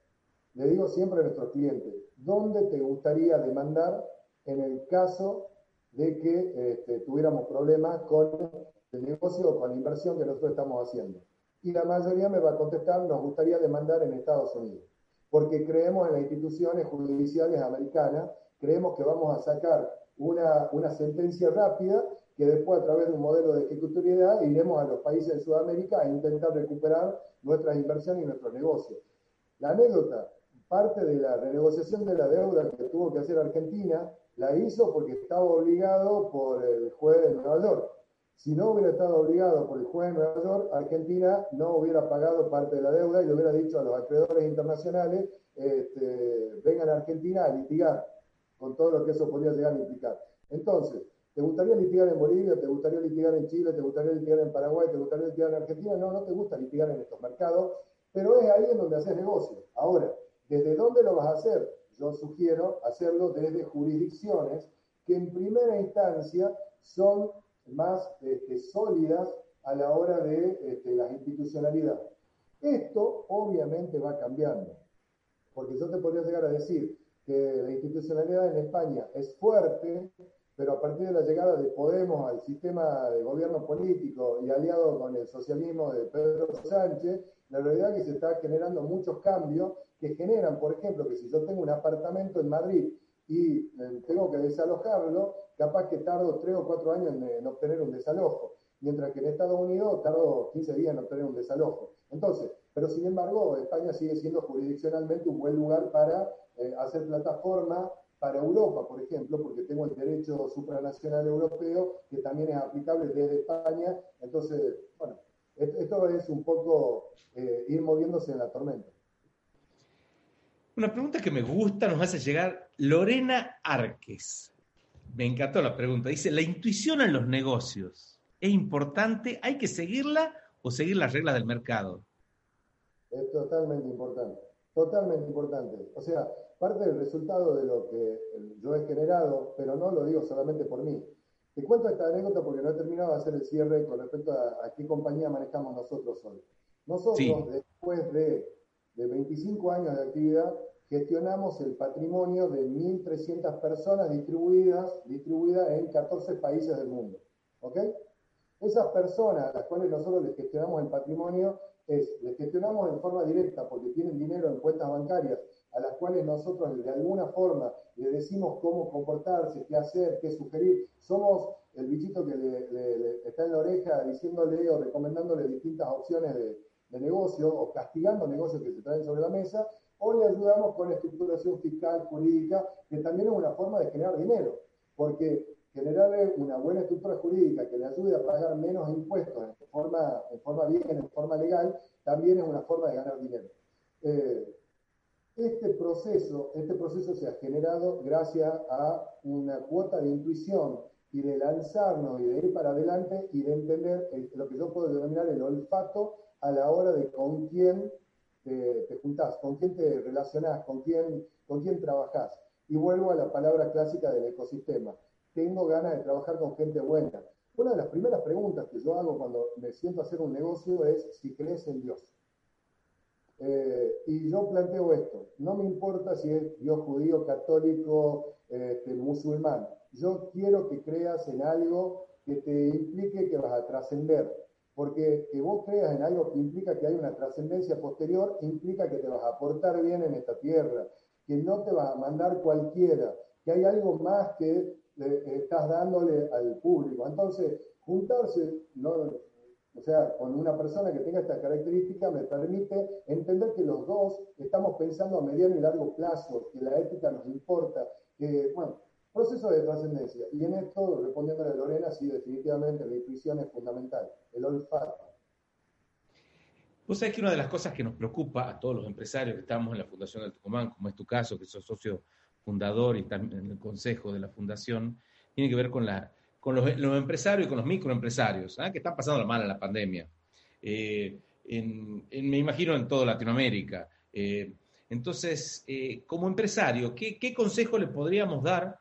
Le digo siempre a nuestros clientes, ¿dónde te gustaría demandar en el caso de que este, tuviéramos problemas con el negocio o con la inversión que nosotros estamos haciendo? Y la mayoría me va a contestar, nos gustaría demandar en Estados Unidos, porque creemos en las instituciones judiciales americanas creemos que vamos a sacar una, una sentencia rápida que después a través de un modelo de ejecutoriedad iremos a los países de Sudamérica a intentar recuperar nuestras inversiones y nuestros negocios. La anécdota, parte de la renegociación de la deuda que tuvo que hacer Argentina, la hizo porque estaba obligado por el juez de Nueva York. Si no hubiera estado obligado por el juez de Nueva York, Argentina no hubiera pagado parte de la deuda y le hubiera dicho a los acreedores internacionales, este, vengan a Argentina a litigar con todo lo que eso podría llegar a implicar. Entonces, ¿te gustaría litigar en Bolivia? ¿Te gustaría litigar en Chile? ¿Te gustaría litigar en Paraguay? ¿Te gustaría litigar en Argentina? No, no te gusta litigar en estos mercados, pero es ahí en donde haces negocio. Ahora, ¿desde dónde lo vas a hacer? Yo sugiero hacerlo desde jurisdicciones que en primera instancia son más este, sólidas a la hora de este, la institucionalidad. Esto obviamente va cambiando, porque yo te podría llegar a decir, que la institucionalidad en España es fuerte, pero a partir de la llegada de Podemos al sistema de gobierno político y aliado con el socialismo de Pedro Sánchez, la realidad es que se está generando muchos cambios que generan, por ejemplo, que si yo tengo un apartamento en Madrid y eh, tengo que desalojarlo, capaz que tardo tres o cuatro años en, obtener un desalojo, mientras que en Estados Unidos tardo 15 días en obtener un desalojo. Entonces, pero sin embargo, España sigue siendo jurisdiccionalmente un buen lugar para eh, hacer plataforma para Europa, por ejemplo, porque tengo el derecho supranacional europeo que también es aplicable desde España. Entonces, bueno, esto es un poco eh, ir moviéndose en la tormenta. Una pregunta que me gusta nos hace llegar Lorena Arques. Me encantó la pregunta. Dice, ¿la intuición en los negocios es importante? ¿Hay que seguirla o seguir las reglas del mercado? Es totalmente importante, totalmente importante. O sea, parte del resultado de lo que yo he generado, pero no lo digo solamente por mí. Te cuento esta anécdota porque no he terminado de hacer el cierre con respecto a, qué compañía manejamos nosotros hoy. Nosotros, después de, de 25 años de actividad, gestionamos el patrimonio de 1.300 personas distribuidas, distribuidas en 14 países del mundo. ¿Ok? Esas personas a las cuales nosotros les gestionamos el patrimonio, es, les gestionamos en forma directa porque tienen dinero en cuentas bancarias a las cuales nosotros de alguna forma le decimos cómo comportarse, qué hacer, qué sugerir. Somos el bichito que le, está en la oreja diciéndole o recomendándole distintas opciones de, de negocio o castigando negocios que se traen sobre la mesa o le ayudamos con estructuración fiscal, jurídica, que también es una forma de generar dinero, porque generarle una buena estructura jurídica que le ayude a pagar menos impuestos en forma, en forma bien, en forma legal, también es una forma de ganar dinero. Eh, este proceso, este proceso se ha generado gracias a una cuota de intuición y de lanzarnos y de ir para adelante y de entender lo que yo puedo denominar el olfato a la hora de con quién te, juntás, con quién te relacionás, con quién, con quién trabajás. Y vuelvo a la palabra clásica del ecosistema. Tengo ganas de trabajar con gente buena. Una de las primeras preguntas que yo hago cuando me siento a hacer un negocio es si crees en Dios. Eh, y yo planteo esto, no me importa si es Dios judío, católico, este, musulmán, yo quiero que creas en algo que te implique que vas a trascender, porque que vos creas en algo que implica que hay una trascendencia posterior, implica que te vas a aportar bien en esta tierra, que no te vas a mandar cualquiera, que hay algo más que estás dándole al público. Entonces, juntarse, o sea, con una persona que tenga esta característica me permite entender que los dos estamos pensando a mediano y largo plazo, que la ética nos importa, que, bueno, Proceso de trascendencia. Y en esto, respondiéndole a Lorena, sí, definitivamente la intuición es fundamental, el olfato. Vos sabés que una de las cosas que nos preocupa a todos los empresarios que estamos en la Fundación del Tucumán, como es tu caso, que sos socio fundador y también en el consejo de la fundación, tiene que ver con, la, los, empresarios y con los microempresarios, ¿ah? que están pasando mal en la pandemia. Eh, me imagino en toda Latinoamérica. Eh, entonces, eh, como empresario, ¿qué, ¿qué, consejo le podríamos dar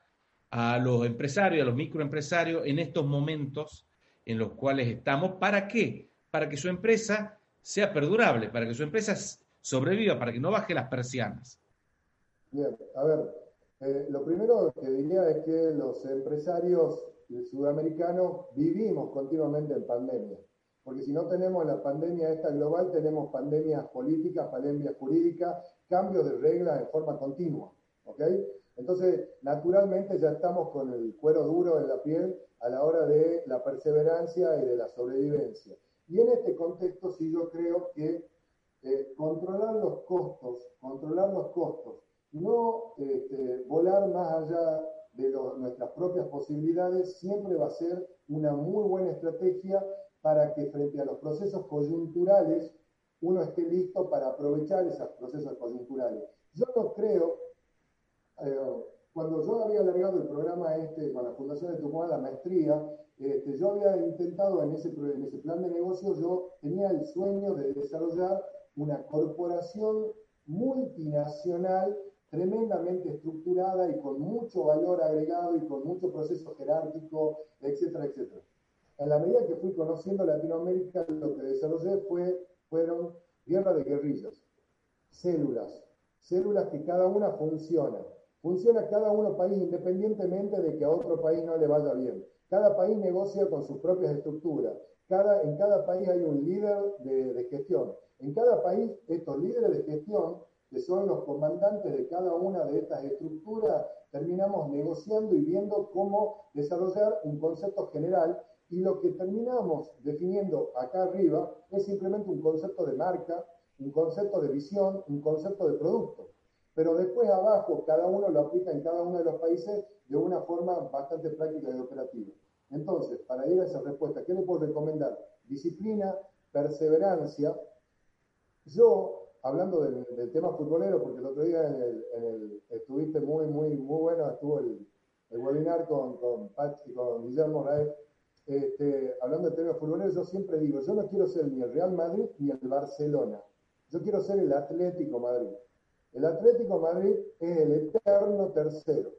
a los empresarios, a los microempresarios en estos momentos en los cuales estamos. ¿Para qué? Para que su empresa sea perdurable, para que su empresa sobreviva, para que no baje las persianas. Bien, a ver, eh, lo primero que diría es que los empresarios sudamericanos vivimos continuamente en pandemia, porque si no tenemos la pandemia esta global, tenemos pandemias políticas, pandemias jurídicas, cambios de reglas en forma continua, ¿ok? Entonces, naturalmente ya estamos con el cuero duro en la piel a la hora de la perseverancia y de la sobrevivencia. Y en este contexto sí yo creo que eh, controlar los costos, controlar los costos, no este, volar más allá de nuestras propias posibilidades, siempre va a ser una muy buena estrategia para que frente a los procesos coyunturales uno esté listo para aprovechar esos procesos coyunturales. Yo no creo eh, cuando yo había alargado el programa este con la Fundación de Tucumán, la maestría, este, yo había intentado en ese, en ese plan de negocio, yo tenía el sueño de desarrollar una corporación multinacional tremendamente estructurada y con mucho valor agregado y con mucho proceso jerárquico, etcétera, etcétera. En la medida que fui conociendo Latinoamérica, lo que desarrollé fue, fueron guerra de guerrillas, células, células que cada una funciona Funciona cada uno país independientemente de que a otro país no le vaya bien. Cada país negocia con sus propias estructuras. Cada, en cada país hay un líder de, de gestión. En cada país, estos líderes de gestión, que son los comandantes de cada una de estas estructuras, terminamos negociando y viendo cómo desarrollar un concepto general y lo que terminamos definiendo acá arriba es simplemente un concepto de marca, un concepto de visión, un concepto de producto. Pero después abajo cada uno lo aplica en cada uno de los países de una forma bastante práctica y operativa. Entonces, para ir a esa respuesta, ¿qué le puedo recomendar? Disciplina, perseverancia. Yo, hablando del, tema futbolero, porque el otro día en el, estuviste muy, muy, muy bueno, estuvo el, webinar con, con, con Guillermo Raez, este, hablando de tema futbolero, yo siempre digo, yo no quiero ser ni el Real Madrid ni el Barcelona. Yo quiero ser el Atlético Madrid. El Atlético Madrid es el eterno tercero.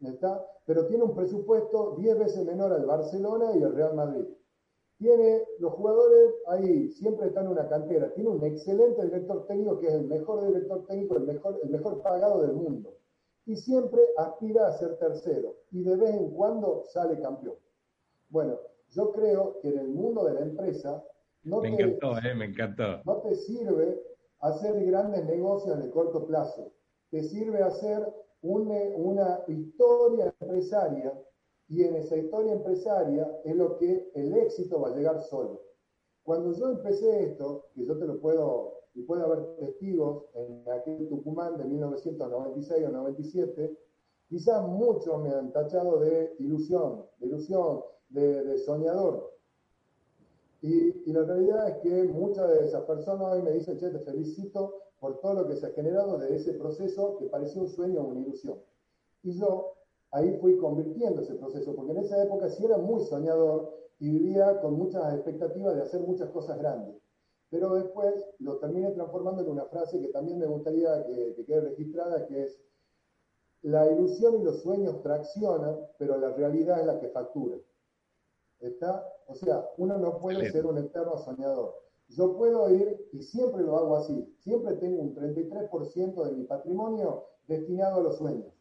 ¿Está? Pero tiene un presupuesto 10 veces menor al Barcelona y al Real Madrid. Tiene los jugadores ahí, siempre están en una cantera. Tiene un excelente director técnico que es el mejor director técnico, el mejor, el mejor pagado del mundo. Y siempre aspira a ser tercero. Y de vez en cuando sale campeón. Bueno, yo creo que en el mundo de la empresa no, me te, encantó, eh, me encantó. no te sirve hacer grandes negocios de corto plazo. Te sirve hacer una historia empresaria y en esa historia empresaria es lo que el éxito va a llegar solo. Cuando yo empecé esto, que yo te lo puedo, y puede haber testigos en aquel Tucumán de 1996 o 97, quizás muchos me han tachado de ilusión, de ilusión, de, soñador. Y, la realidad es que muchas de esas personas hoy me dicen, che, te felicito por todo lo que se ha generado de ese proceso que parecía un sueño o una ilusión. Y yo ahí fui convirtiendo ese proceso, porque en esa época sí era muy soñador y vivía con muchas expectativas de hacer muchas cosas grandes. Pero después lo terminé transformando en una frase que también me gustaría que, que quede registrada, que es, la ilusión y los sueños traccionan, pero la realidad es la que factura. ¿Está? O sea, uno no puede ser un eterno soñador. Yo puedo ir, y siempre lo hago así, siempre tengo un 33% de mi patrimonio destinado a los sueños,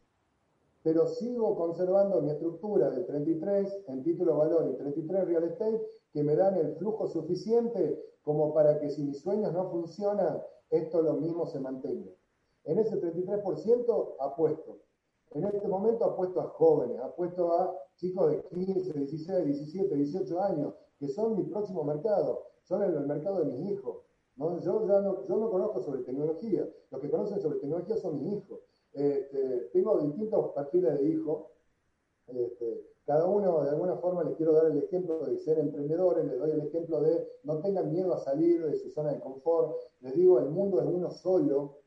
pero sigo conservando mi estructura del 33 en título valor y 33 real estate que me dan el flujo suficiente como para que si mis sueños no funcionan, esto lo mismo se mantenga. En ese 33% apuesto. En este momento apuesto a jóvenes, apuesto a chicos de 15, 16, 17, 18 años, que son mi próximo mercado, son el, mercado de mis hijos. Yo, ya no, yo no conozco sobre tecnología, los que conocen sobre tecnología son mis hijos. Este, tengo distintos perfiles de hijos, este, cada uno de alguna forma les quiero dar el ejemplo de ser emprendedores, les doy el ejemplo de no tengan miedo a salir de su zona de confort, les digo, el mundo es uno solo,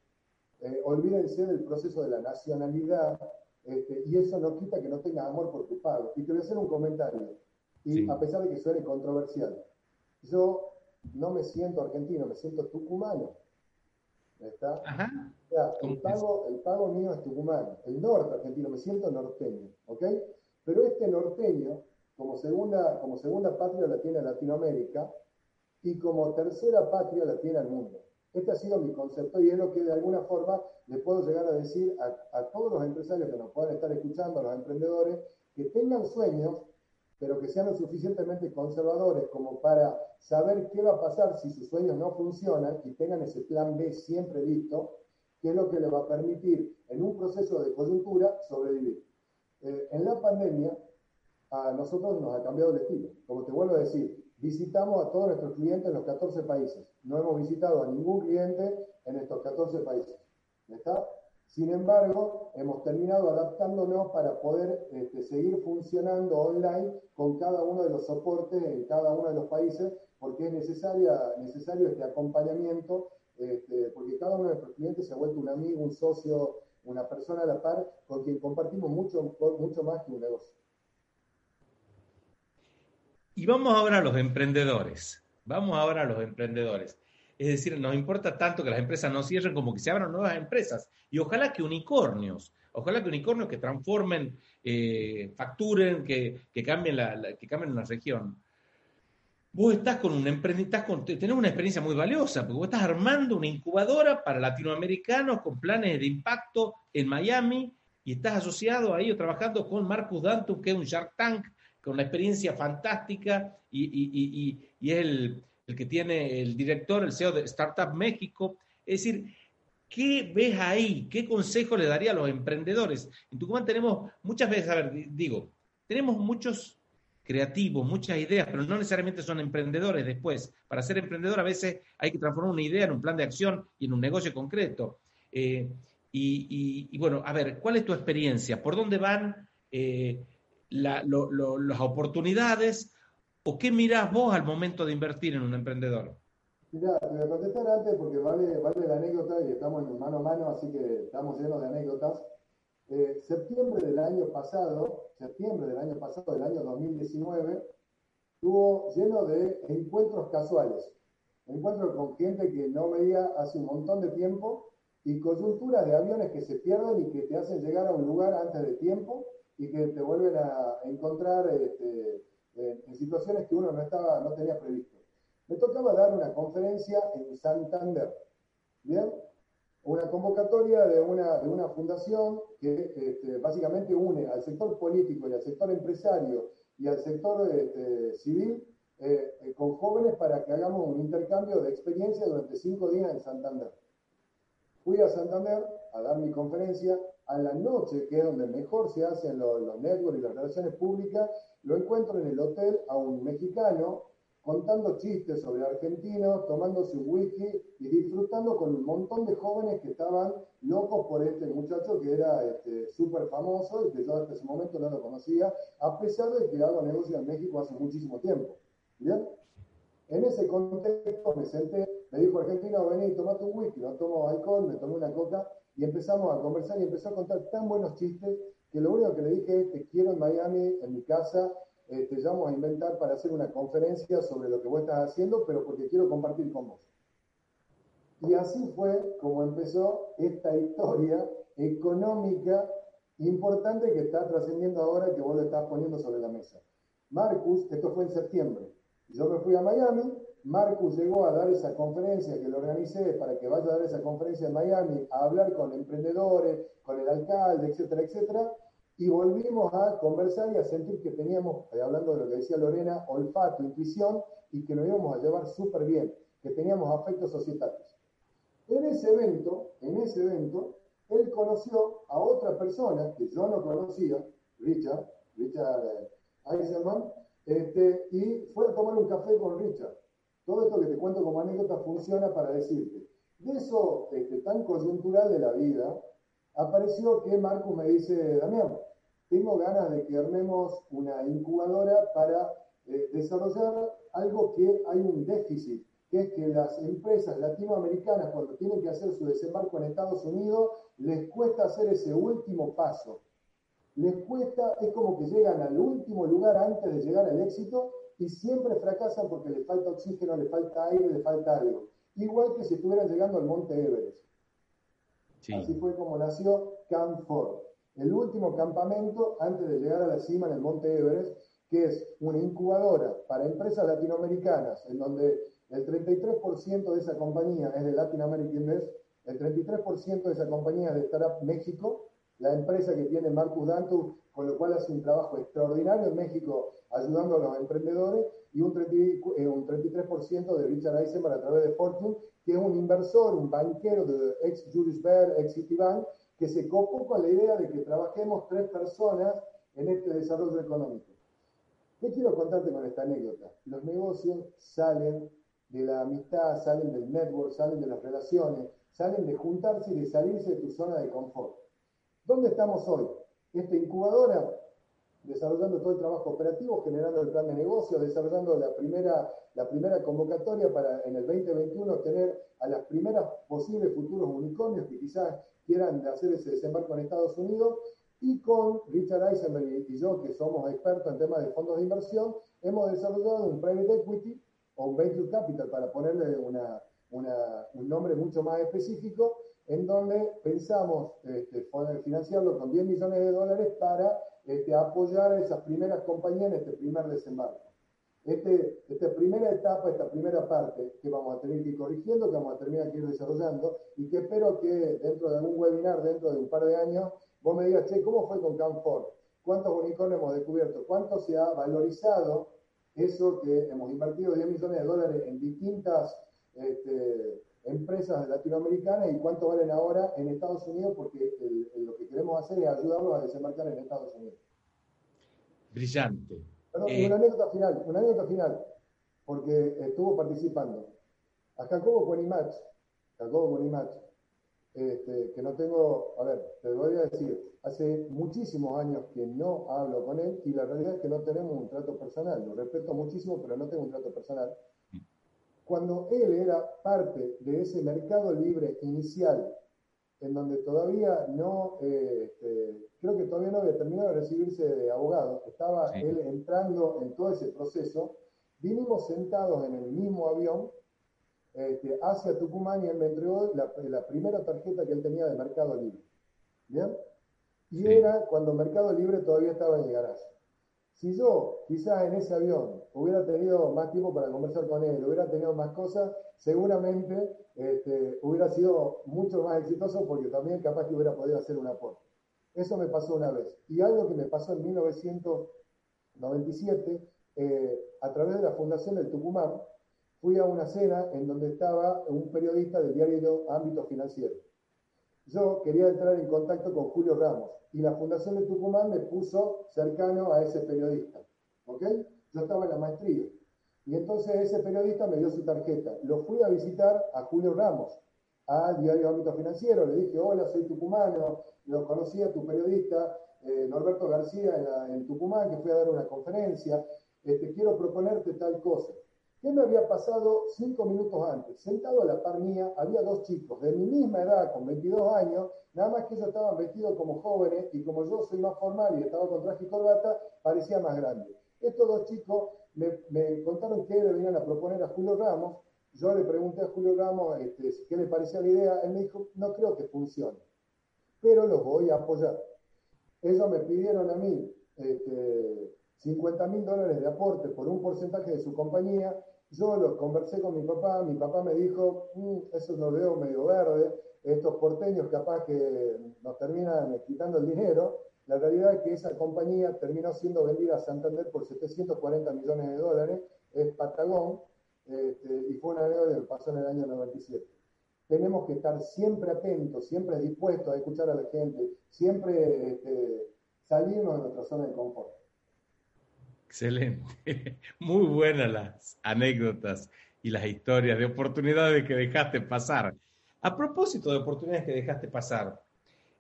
eh, olvídense del proceso de la nacionalidad, este, y eso no quita que no tengas amor por tu pago. Y te voy a hacer un comentario, y a pesar de que suene controversial, yo no me siento argentino, me siento tucumano. ¿Está? O sea, el pago, el pago mío es tucumano, el norte argentino, me siento norteño, ¿ok? Pero este norteño, como segunda, como segunda patria la tiene Latinoamérica y como tercera patria la tiene el mundo. Este ha sido mi concepto y es lo que de alguna forma le puedo llegar a decir a, todos los empresarios que nos puedan estar escuchando, a los emprendedores, que tengan sueños, pero que sean lo suficientemente conservadores como para saber qué va a pasar si sus sueños no funcionan y tengan ese plan B siempre listo, que es lo que les va a permitir en un proceso de coyuntura sobrevivir. Eh, en la pandemia, a nosotros nos ha cambiado el estilo. Como te vuelvo a decir, visitamos a todos nuestros clientes en los 14 países. No hemos visitado a ningún cliente en estos 14 países. ¿Está? Sin embargo, hemos terminado adaptándonos para poder este, seguir funcionando online con cada uno de los soportes en cada uno de los países, porque es necesaria, necesario este acompañamiento, este, porque cada uno de nuestros clientes se ha vuelto un amigo, un socio, una persona a la par con quien compartimos mucho, mucho más que un negocio. Y vamos ahora a los emprendedores. Vamos ahora a los emprendedores. Es decir, nos importa tanto que las empresas no cierren como que se abran nuevas empresas. Y ojalá que unicornios, ojalá que unicornios que transformen, eh, facturen, que, cambien la, que cambien la región. Vos estás con un emprendimiento, tenés una experiencia muy valiosa, porque vos estás armando una incubadora para latinoamericanos con planes de impacto en Miami y estás asociado ahí o trabajando con Marcus Dantum, que es un Shark Tank, con una experiencia fantástica y, es el, que tiene el director, el CEO de Startup México. Es decir, ¿qué ves ahí? ¿Qué consejo le daría a los emprendedores? En Tucumán tenemos muchas veces, a ver, digo, tenemos muchos creativos, muchas ideas, pero no necesariamente son emprendedores después. Para ser emprendedor a veces hay que transformar una idea en un plan de acción y en un negocio concreto. Eh, y, bueno, a ver, ¿cuál es tu experiencia? ¿Por dónde van eh, las oportunidades? ¿O qué mirás vos al momento de invertir en un emprendedor? Mira, te voy a contestar antes porque vale, vale la anécdota y estamos en mano a mano, así que estamos llenos de anécdotas. Eh, septiembre del año pasado, septiembre del año pasado, del año 2019, estuvo lleno de encuentros casuales. Encuentros con gente que no veía hace un montón de tiempo y coyunturas de aviones que se pierden y que te hacen llegar a un lugar antes de tiempo y que te vuelven a encontrar este, en situaciones que uno no, estaba, no tenía previsto. Me tocaba dar una conferencia en Santander, ¿bien? Una convocatoria de una, de una fundación que este, básicamente une al sector político y al sector empresario y al sector este, civil eh, eh, con jóvenes para que hagamos un intercambio de experiencia durante cinco días en Santander. Fui a Santander a dar mi conferencia. A la noche, que es donde mejor se hacen los, los networks y las relaciones públicas, lo encuentro en el hotel a un mexicano contando chistes sobre argentinos, tomando su whisky y disfrutando con un montón de jóvenes que estaban locos por este muchacho que era este, súper famoso y que yo hasta ese momento no lo conocía, a pesar de que hago negocio en México hace muchísimo tiempo. ¿Bien? En ese contexto me senté, me dijo argentino, vení, tomate un whisky, no tomo alcohol, me tomé una coca y empezamos a conversar y empezó a contar tan buenos chistes que lo único que le dije es que quiero en Miami, en mi casa, eh, te llamo a inventar para hacer una conferencia sobre lo que vos estás haciendo, pero porque quiero compartir con vos. Y así fue como empezó esta historia económica importante que está trascendiendo ahora que vos le estás poniendo sobre la mesa. Marcus, esto fue en septiembre, yo me fui a Miami, Marcus llegó a dar esa conferencia que lo organicé para que vaya a dar esa conferencia en Miami, a hablar con emprendedores, con el alcalde, etcétera, etcétera, y volvimos a conversar y a sentir que teníamos, eh, hablando de lo que decía Lorena, olfato, intuición y que nos íbamos a llevar súper bien, que teníamos afectos societarios. En ese evento, en ese evento, él conoció a otra persona que yo no conocía, Richard, Richard eh, Eisenman, este, y fue a tomar un café con Richard. Todo esto que te cuento como anécdota funciona para decirte, de eso este, tan coyuntural de la vida, apareció que Marcos me dice, Damián, tengo ganas de que armemos una incubadora para eh, desarrollar algo que hay un déficit, que es que las empresas latinoamericanas cuando tienen que hacer su desembarco en Estados Unidos, les cuesta hacer ese último paso. Les cuesta, es como que llegan al último lugar antes de llegar al éxito y siempre fracasan porque les falta oxígeno, les falta aire, les falta algo. Igual que si estuvieran llegando al Monte Everest. Así fue como nació Camp Ford, el último campamento antes de llegar a la cima en el Monte Everest, que es una incubadora para empresas latinoamericanas, en donde el 33% de esa compañía es de Latin American Invest, el 33% de esa compañía es de Startup México, la empresa que tiene Marcus Dantu, con lo cual hace un trabajo extraordinario en México ayudando a los emprendedores, y un, 33% eh, de Richard Eisenberg a través de Fortune, que es un inversor, un banquero de ex Julius Baer, ex Citibank, que se copó con la idea de que trabajemos tres personas en este desarrollo económico. ¿Qué quiero contarte con esta anécdota? Los negocios salen de la amistad, salen del network, salen de las relaciones, salen de juntarse y de salirse de tu zona de confort. ¿Dónde estamos hoy? Esta incubadora, desarrollando todo el trabajo operativo, generando el plan de negocio, desarrollando la primera, la primera convocatoria para en el 2021 tener a las primeras posibles futuros unicornios que quizás quieran hacer ese desembarco en Estados Unidos. Y con Richard Eisenberg y yo, que somos expertos en temas de fondos de inversión, hemos desarrollado un private equity o un venture capital, para ponerle un nombre mucho más específico, en donde pensamos este, financiarlo con 10 millones de dólares para este, apoyar a esas primeras compañías en este primer desembarco. este, esta primera etapa, esta primera parte que vamos a tener que ir corrigiendo, que vamos a terminar que ir desarrollando y que espero que dentro de algún webinar, dentro de un par de años, vos me digas, che, ¿cómo fue con Camfort? ¿Cuántos unicornios hemos descubierto? ¿Cuánto se ha valorizado eso que hemos invertido 10 millones de dólares en distintas este, empresas latinoamericanas y cuánto valen ahora en Estados Unidos? Porque lo que queremos hacer es ayudarlos a desembarcar en Estados Unidos. Brillante. Eh, una anécdota final, una anécdota final, porque estuvo participando. A Jacobo Conimach, Jacobo Conimach, este, que no tengo, a ver, te voy a decir, hace muchísimos años que no hablo con él y la realidad es que no tenemos un trato personal. Lo respeto muchísimo, pero no tengo un trato personal. Cuando él era parte de ese mercado libre inicial, en donde todavía no, eh, este, creo que todavía no había terminado de recibirse de abogado, estaba él entrando en todo ese proceso, vinimos sentados en el mismo avión este, hacia Tucumán y él me entregó la, primera tarjeta que él tenía de Mercado Libre. ¿Bien? Y era cuando Mercado Libre todavía estaba en el garaje. Si yo quizás en ese avión hubiera tenido más tiempo para conversar con él, hubiera tenido más cosas, seguramente este, hubiera sido mucho más exitoso porque también capaz que hubiera podido hacer un aporte. Eso me pasó una vez. Y algo que me pasó en 1997, eh, a través de la Fundación del Tucumán, fui a una cena en donde estaba un periodista del diario Ámbito Financiero. Yo quería entrar en contacto con Julio Ramos y la Fundación de Tucumán me puso cercano a ese periodista. ¿Ok? Yo estaba en la maestría. Y entonces ese periodista me dio su tarjeta. Lo fui a visitar a Julio Ramos, al diario Ámbito Financiero. Le dije, hola, soy tucumano. Lo conocí a tu periodista, eh, Norberto García, en, Tucumán, que fui a dar una conferencia. Este, quiero proponerte tal cosa. ¿Qué me había pasado cinco minutos antes? Sentado a la par mía había dos chicos de mi misma edad, con 22 años, nada más que ellos estaban vestidos como jóvenes y como yo soy más formal y estaba con traje y corbata, parecía más grande. Estos dos chicos me, contaron que le venían a proponer a Julio Ramos. Yo le pregunté a Julio Ramos este, qué le parecía la idea. Él me dijo, no creo que funcione, pero los voy a apoyar. Ellos me pidieron a mí este, 50 mil dólares de aporte por un porcentaje de su compañía yo lo conversé con mi papá, mi papá me dijo, mm, eso lo veo medio verde, estos porteños capaz que nos terminan quitando el dinero. La realidad es que esa compañía terminó siendo vendida a Santander por 740 millones de dólares, es Patagón, este, y fue una deuda que pasó en el año 97. Tenemos que estar siempre atentos, siempre dispuestos a escuchar a la gente, siempre este, salirnos de nuestra zona de confort. Excelente. Muy buenas las anécdotas y las historias de oportunidades que dejaste pasar. A propósito de oportunidades que dejaste pasar,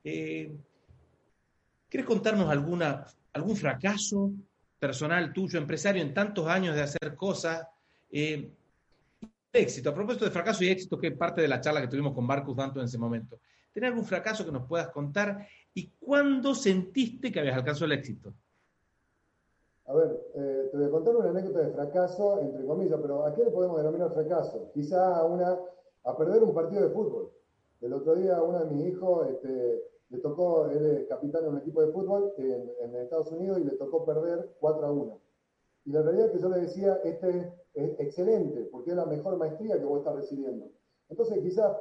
eh, ¿quieres contarnos alguna, algún fracaso personal tuyo, empresario, en tantos años de hacer cosas? Eh, éxito, a propósito de fracaso y éxito, que es parte de la charla que tuvimos con Marcus Danto en ese momento. ¿Tienes algún fracaso que nos puedas contar? ¿Y cuándo sentiste que habías alcanzado el éxito? A ver, eh, te voy a contar una anécdota de fracaso, entre comillas, pero ¿a qué le podemos denominar fracaso? Quizá a, una, a perder un partido de fútbol. El otro día uno de mis hijos este, le tocó, él es capitán de un equipo de fútbol en, Estados Unidos y le tocó perder 4 a 1. Y la realidad es que yo le decía, este es excelente, porque es la mejor maestría que vos estás recibiendo. Entonces quizás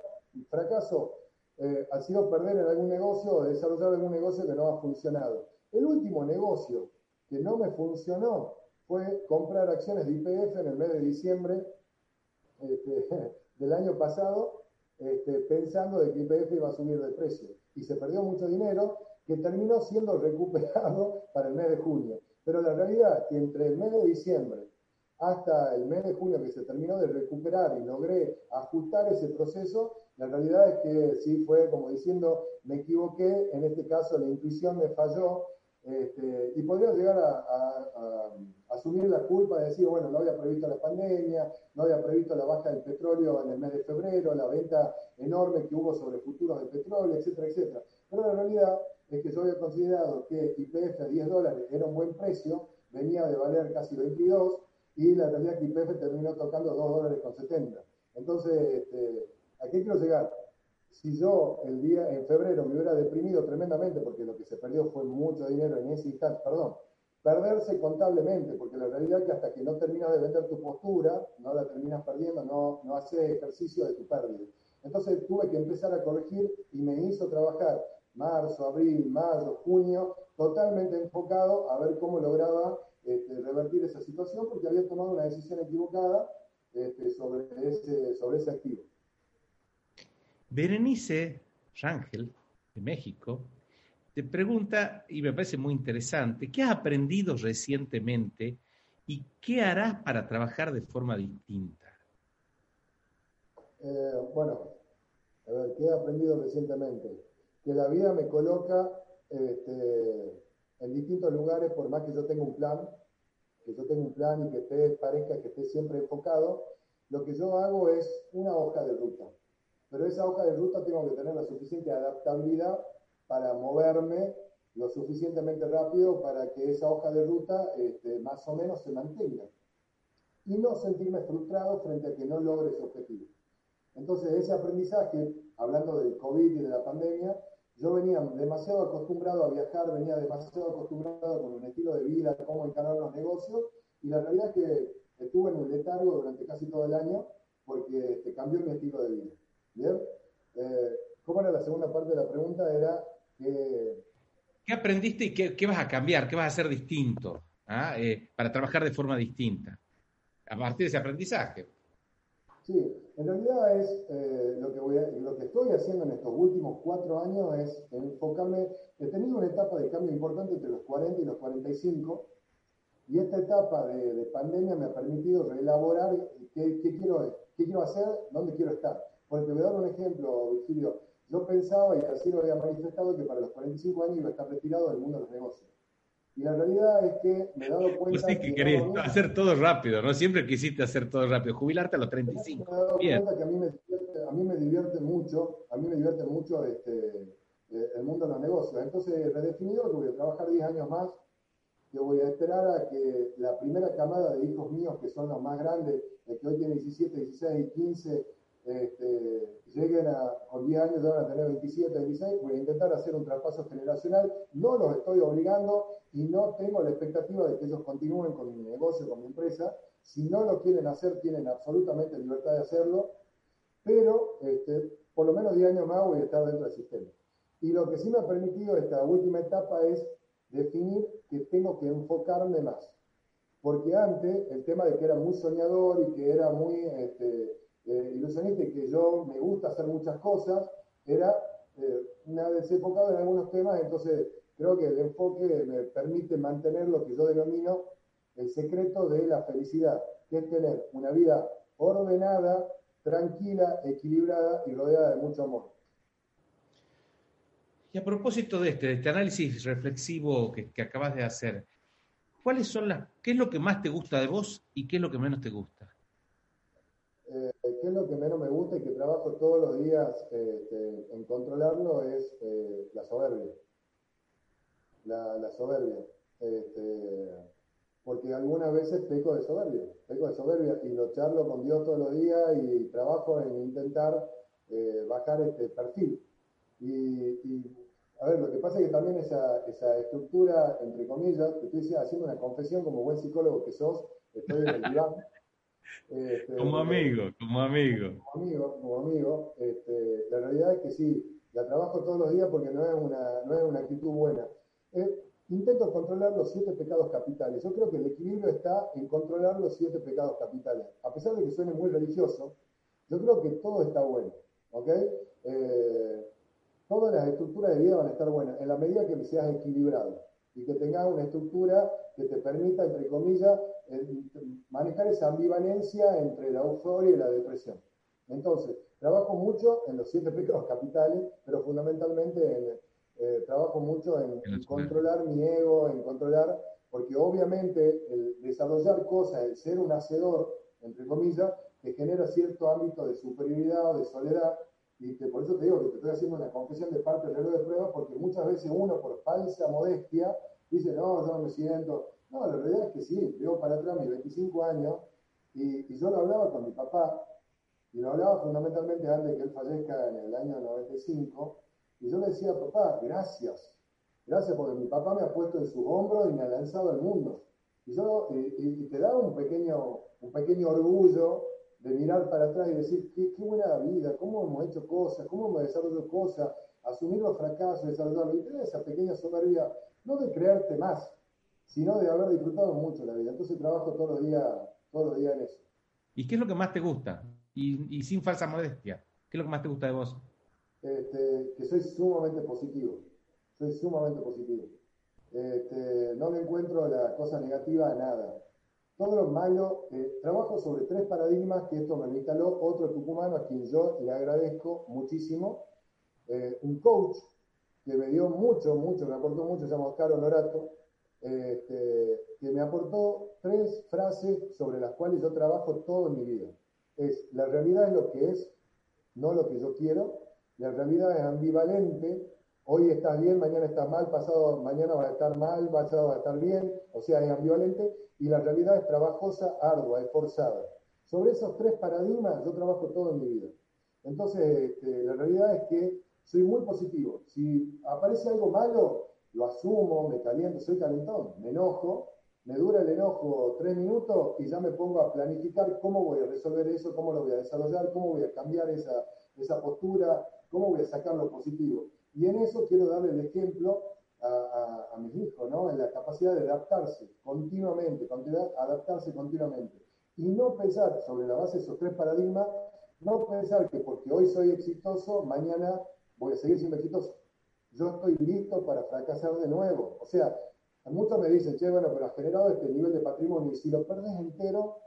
fracaso eh, ha sido perder en algún negocio o desarrollar algún negocio que no ha funcionado. El último negocio que no me funcionó fue comprar acciones de IPF en el mes de diciembre este, del año pasado, este, pensando de que IPF iba a subir de precio. Y se perdió mucho dinero que terminó siendo recuperado para el mes de junio. Pero la realidad es que entre el mes de diciembre hasta el mes de junio que se terminó de recuperar y logré ajustar ese proceso, la realidad es que sí fue como diciendo, me equivoqué, en este caso la intuición me falló, este, y podría llegar a, asumir la culpa de decir, bueno, no había previsto la pandemia, no había previsto la baja del petróleo en el mes de febrero, la venta enorme que hubo sobre futuros del petróleo, etcétera, etcétera. Pero la realidad es que yo había considerado que IPF a 10 dólares era un buen precio, venía de valer casi 22, y la realidad es que IPF terminó tocando 2 dólares con 70. Entonces, este, ¿a qué quiero llegar? Si yo el día en febrero me hubiera deprimido tremendamente, porque lo que se perdió fue mucho dinero en ese instante, perdón, perderse contablemente, porque la realidad es que hasta que no terminas de vender tu postura, no la terminas perdiendo, no, no haces ejercicio de tu pérdida. Entonces tuve que empezar a corregir y me hizo trabajar marzo, abril, mayo, junio, totalmente enfocado a ver cómo lograba este, revertir esa situación, porque había tomado una decisión equivocada este, sobre, ese, sobre ese activo. Berenice Rangel, de México, te pregunta, y me parece muy interesante, ¿qué has aprendido recientemente y qué harás para trabajar de forma distinta? Eh, bueno, a ver, ¿qué he aprendido recientemente? Que la vida me coloca este, en distintos lugares, por más que yo tenga un plan, que yo tenga un plan y que te parezca que esté siempre enfocado, lo que yo hago es una hoja de ruta. Pero esa hoja de ruta tengo que tener la suficiente adaptabilidad para moverme lo suficientemente rápido para que esa hoja de ruta este, más o menos se mantenga. Y no sentirme frustrado frente a que no logre ese objetivo. Entonces, ese aprendizaje, hablando del COVID y de la pandemia, yo venía demasiado acostumbrado a viajar, venía demasiado acostumbrado con un estilo de vida, cómo encarar los negocios, y la realidad es que estuve en un letargo durante casi todo el año porque este, cambió mi estilo de vida. ¿Bien? Eh, ¿Cómo era la segunda parte de la pregunta? Era que... ¿Qué aprendiste y qué, vas a cambiar? ¿Qué vas a hacer distinto ah? eh, para trabajar de forma distinta? A partir de ese aprendizaje. Sí, en realidad es eh, lo, que voy lo que estoy haciendo en estos últimos cuatro años es enfocarme, he tenido una etapa de cambio importante entre los 40 y los 45, y esta etapa de, pandemia me ha permitido reelaborar qué, quiero, qué quiero hacer, dónde quiero estar. Porque te voy a dar un ejemplo, Virgilio. Yo pensaba, y así lo había manifestado, que para los 45 años iba a estar retirado del mundo de los negocios. Y la realidad es que me he dado cuenta. sí que, querías hacer todo rápido, ¿no? Siempre quisiste hacer todo rápido, jubilarte a los 35. Me he dado cuenta que a mí me, divierte, a mí me divierte mucho, a mí me divierte mucho este, eh, el mundo de los negocios. Entonces redefinido que voy a trabajar 10 años más, que voy a esperar a que la primera camada de hijos míos, que son los más grandes, el que hoy tiene 17, 16 y 15, este, lleguen a, con 10 años, ya van a tener 27, 26, voy a intentar hacer un traspaso generacional, no los estoy obligando y no tengo la expectativa de que ellos continúen con mi negocio, con mi empresa, si no lo quieren hacer, tienen absolutamente libertad de hacerlo, pero este, por lo menos 10 años más voy a estar dentro del sistema. Y lo que sí me ha permitido esta última etapa es definir que tengo que enfocarme más. Porque antes el tema de que era muy soñador y que era muy este, eh, ilusionista que yo me gusta hacer muchas cosas, era eh, una desenfocado en algunos temas, entonces creo que el enfoque me permite mantener lo que yo denomino el secreto de la felicidad, que es tener una vida ordenada, tranquila, equilibrada y rodeada de mucho amor. Y a propósito de este, de este análisis reflexivo que, que, acabas de hacer, ¿cuáles son las, qué es lo que más te gusta de vos y qué es lo que menos te gusta? Eh, ¿Qué es lo que menos me gusta y que trabajo todos los días este, en controlarlo? Es eh, la soberbia. La, soberbia. Este, porque algunas veces peco de soberbia, peco de soberbia y lo charlo con Dios todos los días y trabajo en intentar eh, bajar este perfil. y, a ver, lo que pasa es que también esa, esa estructura, entre comillas, que estoy haciendo una confesión como buen psicólogo que sos, estoy en el diván. Este, como amigo, como amigo. Como amigo, como amigo. Este, la realidad es que sí, la trabajo todos los días porque no es una, no es una actitud buena. Eh, intento controlar los siete pecados capitales. Yo creo que el equilibrio está en controlar los siete pecados capitales. A pesar de que suene muy religioso, yo creo que todo está bueno. ¿ok? Eh, todas las estructuras de vida van a estar buenas en la medida que seas equilibrado y que tengas una estructura que te permita, entre comillas, manejar esa ambivalencia entre la euforia y la depresión. Entonces, trabajo mucho en los siete pecados capitales, pero fundamentalmente eh, trabajo mucho en, controlar mi ego, en controlar, porque obviamente el desarrollar cosas, el ser un hacedor, entre comillas, te genera cierto ámbito de superioridad o de soledad, y por eso te digo que te estoy haciendo una confesión de parte del reloj de prueba, porque muchas veces uno, por falsa modestia, dice, no, yo no me siento. No, la realidad es que sí, veo para atrás mis 25 años, y, yo lo hablaba con mi papá, y lo hablaba fundamentalmente antes de que él fallezca en el año 95, y yo le decía, papá, gracias, gracias porque mi papá me ha puesto en sus hombros y me ha lanzado al mundo. Y, yo, y, te da un pequeño, un pequeño orgullo de mirar para atrás y decir, qué, qué buena vida, cómo hemos hecho cosas, cómo hemos desarrollado cosas, asumir los fracasos, desarrollarlos. Y te da esa pequeña soberbia, no de creerte más, sino de haber disfrutado mucho la vida. Entonces trabajo todos los días, todos los días en eso. ¿Y qué es lo que más te gusta? Y, y sin falsa modestia, ¿qué es lo que más te gusta de vos? Este, que soy sumamente positivo. Soy sumamente positivo. Este, no le encuentro la cosa negativa a nada. Todo lo malo, eh, trabajo sobre tres paradigmas que esto me instaló otro tucumano a quien yo le agradezco muchísimo. Eh, un coach que me dio mucho, mucho, me aportó mucho, se llama Oscar Honorato, este, que me aportó tres frases sobre las cuales yo trabajo todo en mi vida. Es, la realidad es lo que es, no lo que yo quiero. La realidad es ambivalente, hoy estás bien, mañana estás mal, pasado mañana vas a estar mal, pasado vas a estar bien, o sea, es ambivalente. Y la realidad es trabajosa, ardua, esforzada. Sobre esos tres paradigmas yo trabajo todo en mi vida. Entonces, este, la realidad es que soy muy positivo. Si aparece algo malo, lo asumo, me caliento, soy calentón, me enojo, me dura el enojo tres minutos y ya me pongo a planificar cómo voy a resolver eso, cómo lo voy a desarrollar, cómo voy a cambiar esa, esa postura, cómo voy a sacar lo positivo. Y en eso quiero darle el ejemplo a, a, mis hijos, ¿no? En la capacidad de adaptarse continuamente, adaptarse continuamente. Y no pensar sobre la base de esos tres paradigmas, no pensar que porque hoy soy exitoso, mañana voy a seguir siendo exitoso yo estoy listo para fracasar de nuevo. O sea, muchos me dicen, che, bueno, pero has generado este nivel de patrimonio y si lo perdes entero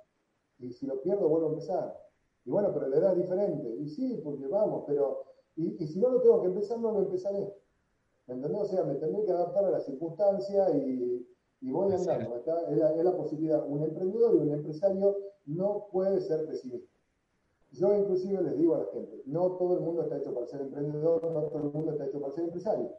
y si lo pierdo vuelvo a empezar. Y bueno, pero la edad es diferente. Y sí, porque vamos, pero, y, si no lo tengo que empezar, no lo empezaré. ¿Me entendés? O sea, me tendré que adaptar a la circunstancia y, y voy andando. Es es la posibilidad. Un emprendedor y un empresario no puede ser pesimista. Yo inclusive les digo a la gente, no todo el mundo está hecho para ser emprendedor, no todo el mundo está hecho para ser empresario.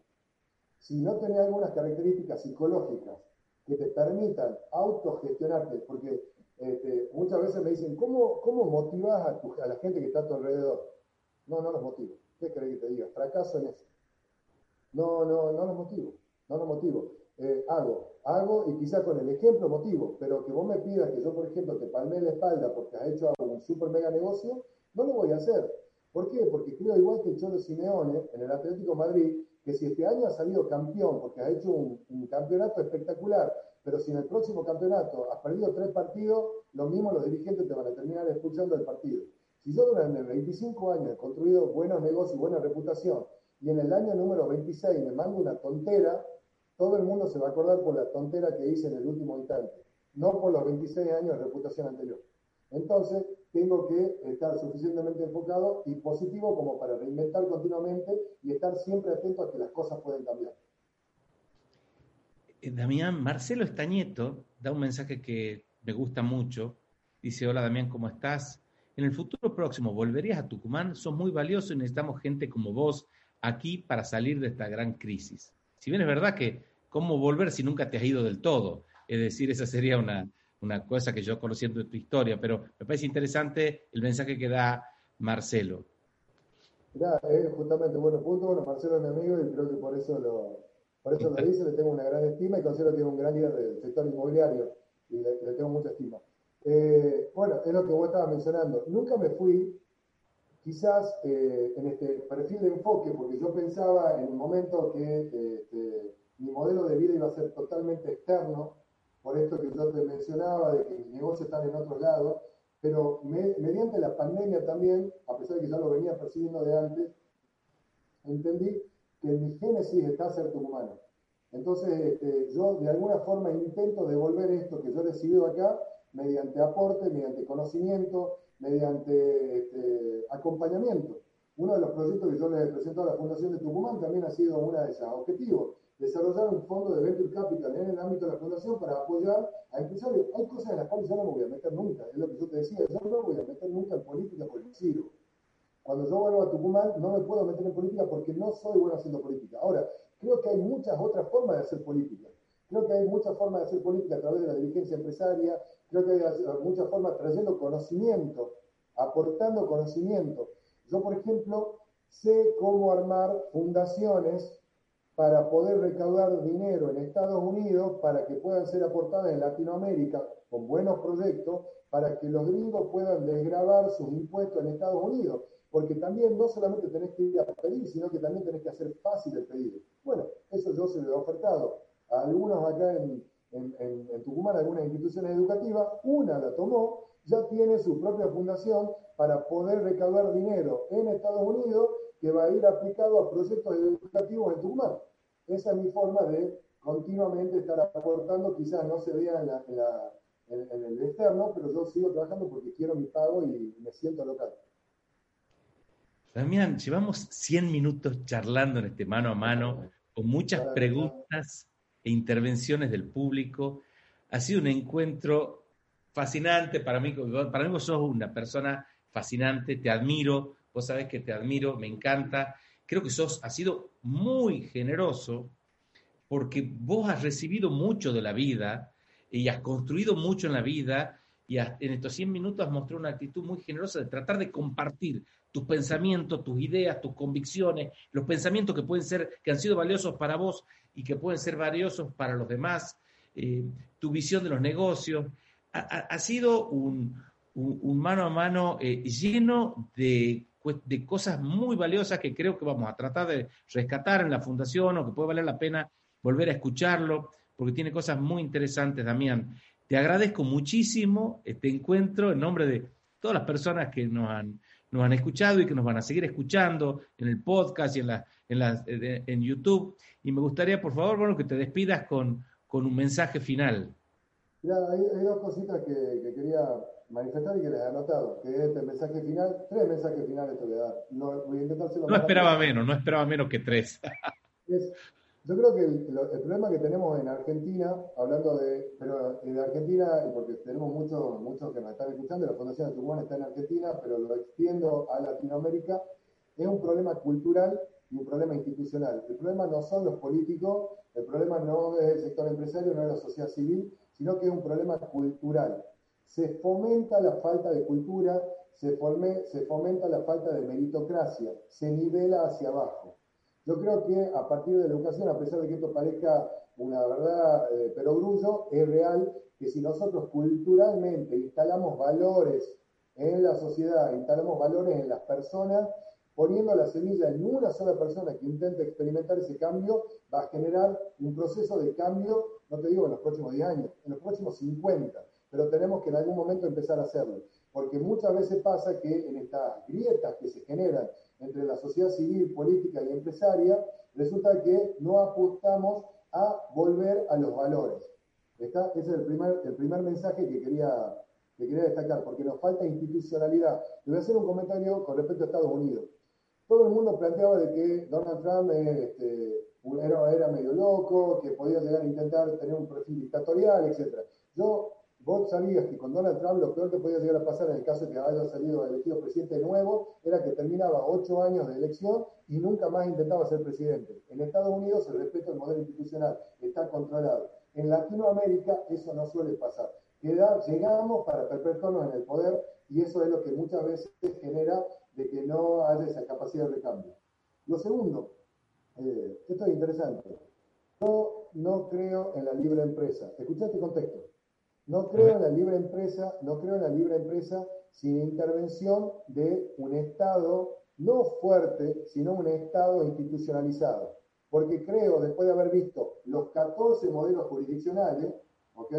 Si no tenés algunas características psicológicas que te permitan autogestionarte, porque este, muchas veces me dicen, ¿cómo, cómo motivas a, a, la gente que está a tu alrededor? No, no los motivo. ¿Qué crees que te diga? Fracaso en eso. No, no, no los motivo. No los motivo. Eh, hago, hago y quizá con el ejemplo motivo, pero que vos me pidas que yo, por ejemplo, te palme la espalda porque has hecho un super mega negocio, no lo voy a hacer. ¿Por qué? Porque creo igual que el Cholo Simeone en el Atlético Madrid, que si este año ha salido campeón porque has hecho un, campeonato espectacular, pero si en el próximo campeonato has perdido tres partidos, lo mismo los dirigentes te van a terminar expulsando del partido. Si yo durante 25 años he construido buenos negocios y buena reputación, y en el año número 26 me mando una tontera, todo el mundo se va a acordar por la tontera que hice en el último instante, no por los 26 años de reputación anterior. Entonces, tengo que estar suficientemente enfocado y positivo como para reinventar continuamente y estar siempre atento a que las cosas pueden cambiar. Eh, Damián, Marcelo Estañeto da un mensaje que me gusta mucho. Dice, hola Damián, ¿cómo estás? En el futuro próximo, ¿volverías a Tucumán? Sos muy valioso y necesitamos gente como vos aquí para salir de esta gran crisis. Si bien es verdad que cómo volver si nunca te has ido del todo, es decir, esa sería una, cosa que yo conociendo de tu historia, pero me parece interesante el mensaje que da Marcelo. Mirá, eh, justamente, bueno, punto, bueno, Marcelo es mi amigo y creo que por eso lo, por eso lo dice, le tengo una gran estima y considero que tiene un gran líder del sector inmobiliario y le, tengo mucha estima. Eh, bueno, es lo que vos estabas mencionando. Nunca me fui quizás eh, en este perfil de enfoque, porque yo pensaba en un momento que este, mi modelo de vida iba a ser totalmente externo, por esto que yo te mencionaba, de que mis negocios están en otro lado, pero mediante la pandemia también, a pesar de que ya lo venía percibiendo de antes, entendí que mi génesis está ser humano. Entonces, este, yo de alguna forma intento devolver esto que yo he recibido acá mediante aporte, mediante conocimiento, mediante este, acompañamiento. Uno de los proyectos que yo le he presentado a la Fundación de Tucumán también ha sido uno de esos objetivos, desarrollar un fondo de venture capital en el ámbito de la fundación para apoyar a empresarios. Hay cosas en las cuales yo no me voy a meter nunca, es lo que yo te decía, yo no me voy a meter nunca en política porque sirvo. Cuando yo vuelvo a Tucumán no me puedo meter en política porque no soy bueno haciendo política. Ahora, creo que hay muchas otras formas de hacer política. Creo que hay muchas formas de hacer política a través de la dirigencia empresaria, creo que hay muchas formas trayendo conocimiento, aportando conocimiento. Yo, por ejemplo, sé cómo armar fundaciones para poder recaudar dinero en Estados Unidos para que puedan ser aportadas en Latinoamérica con buenos proyectos para que los gringos puedan desgravar sus impuestos en Estados Unidos. Porque también no solamente tenés que ir a pedir, sino que también tenés que hacer fácil el pedido. Bueno, eso yo se lo he ofertado algunos acá en, en, Tucumán, algunas instituciones educativas. Una la tomó, ya tiene su propia fundación para poder recaudar dinero en Estados Unidos que va a ir aplicado a proyectos educativos en Tucumán. Esa es mi forma de continuamente estar aportando, quizás no se vea en, el externo, pero yo sigo trabajando porque quiero mi pago y me siento local. Damián, llevamos 100 minutos charlando en este mano a mano, con muchas preguntas e intervenciones del público. Ha sido un encuentro fascinante para mí. Para mí vos sos una persona fascinante, te admiro, vos sabés que te admiro, me encanta. Creo que sos, has sido muy generoso porque vos has recibido mucho de la vida y has construido mucho en la vida y en estos 100 minutos has mostrado una actitud muy generosa de tratar de compartir tus pensamientos, tus ideas, tus convicciones, los pensamientos que pueden ser, que han sido valiosos para vos y que pueden ser valiosos para los demás, eh, tu visión de los negocios. Ha, sido un, mano a mano eh, lleno de de cosas muy valiosas que creo que vamos a tratar de rescatar en la fundación o que puede valer la pena volver a escucharlo, porque tiene cosas muy interesantes, Damián. Te agradezco muchísimo este encuentro en nombre de todas las personas que nos han, nos han escuchado y que nos van a seguir escuchando en el podcast y en, la, en, en YouTube. Y me gustaría, por favor, bueno, que te despidas con, con un mensaje final. Mira, hay, dos cositas que, que quería manifestar y que les he anotado, que es el este mensaje final, tres mensajes finales te voy a dar. No, voy a intentar no esperaba menos, no esperaba menos que tres. yo creo que el, problema que tenemos en Argentina, hablando de, pero de Argentina, porque tenemos muchos muchos que nos están escuchando, la Fundación de Tucumán está en Argentina, pero lo extiendo a Latinoamérica, es un problema cultural y un problema institucional. El problema no son los políticos, el problema no es el sector empresario, no es la sociedad civil, sino que es un problema cultural se fomenta la falta de cultura, se, se fomenta la falta de meritocracia, se nivela hacia abajo. Yo creo que a partir de la educación, a pesar de que esto parezca una verdad eh, pero grullo, es real que si nosotros culturalmente instalamos valores en la sociedad, instalamos valores en las personas, poniendo la semilla en una sola persona que intente experimentar ese cambio, va a generar un proceso de cambio, no te digo en los próximos 10 años, en los próximos 50 pero tenemos que en algún momento empezar a hacerlo. Porque muchas veces pasa que en estas grietas que se generan entre la sociedad civil, política y empresaria, resulta que no apostamos a volver a los valores. ese es el primer, el primer mensaje que quería, que quería destacar, porque nos falta institucionalidad. Le voy a hacer un comentario con respecto a Estados Unidos. Todo el mundo planteaba de que Donald Trump este, era, medio loco, que podía llegar a intentar tener un perfil dictatorial, etc. Yo Vos sabías que con Donald Trump lo peor que podía llegar a pasar en el caso de que haya salido elegido presidente nuevo era que terminaba ocho años de elección y nunca más intentaba ser presidente. En Estados Unidos se respeta el modelo institucional, está controlado. En Latinoamérica eso no suele pasar. llegamos para perpetuarnos en el poder y eso es lo que muchas veces genera de que no haya esa capacidad de cambio. Lo segundo, eh, esto es interesante. Yo no creo en la libre empresa. Escuchaste contexto. No creo en la libre empresa, no creo en la libre empresa sin intervención de un Estado no fuerte, sino un Estado institucionalizado. Porque creo, después de haber visto los 14 modelos jurisdiccionales, ¿ok?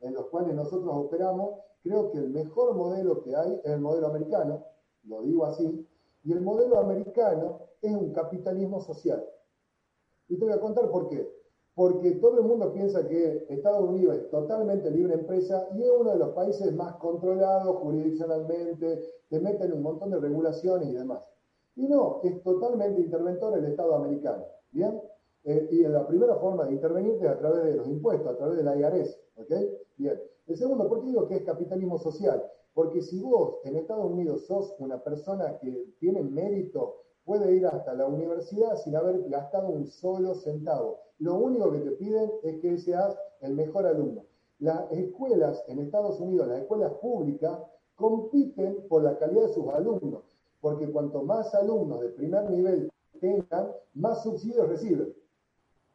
En los cuales nosotros operamos, creo que el mejor modelo que hay es el modelo americano, lo digo así, y el modelo americano es un capitalismo social. Y te voy a contar por qué porque todo el mundo piensa que Estados Unidos es totalmente libre empresa y es uno de los países más controlados jurisdiccionalmente, te meten un montón de regulaciones y demás. Y no, es totalmente interventor el Estado americano, ¿bien? Eh, y la primera forma de intervenir es a través de los impuestos, a través de la IRS, ¿ok? Bien. El segundo, ¿por qué digo que es capitalismo social? Porque si vos en Estados Unidos sos una persona que tiene mérito, puede ir hasta la universidad sin haber gastado un solo centavo. Lo único que te piden es que seas el mejor alumno. Las escuelas en Estados Unidos, las escuelas públicas, compiten por la calidad de sus alumnos, porque cuanto más alumnos de primer nivel tengan, más subsidios reciben.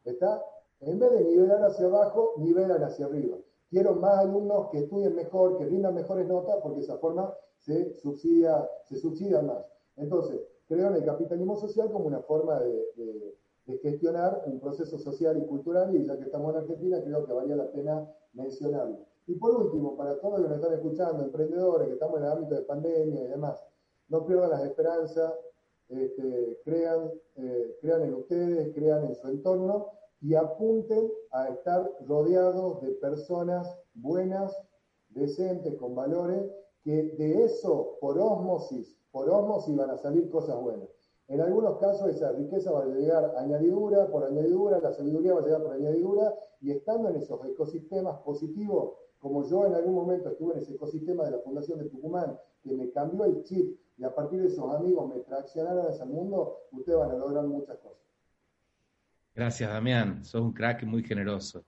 ¿Está? En vez de nivelar hacia abajo, nivelan hacia arriba. Quiero más alumnos que estudien mejor, que rindan mejores notas, porque de esa forma se subsidia, se subsidia más. Entonces, creo en el capitalismo social como una forma de, gestionar un proceso social y cultural, y ya que estamos en Argentina, creo que valía la pena mencionarlo. Y por último, para todos los que nos están escuchando, emprendedores que estamos en el ámbito de pandemia y demás, no pierdan las esperanzas, este, crean, eh, crean en ustedes, crean en su entorno y apunten a estar rodeados de personas buenas, decentes, con valores, que de eso, por osmosis, por osmosis van a salir cosas buenas. En algunos casos esa riqueza va a llegar añadidura por añadidura, la sabiduría va a llegar por añadidura, y estando en esos ecosistemas positivos, como yo en algún momento estuve en ese ecosistema de la Fundación de Tucumán, que me cambió el chip y a partir de esos amigos me traccionaron a ese mundo, ustedes van a lograr muchas cosas. Gracias, Damián. Sos un crack muy generoso.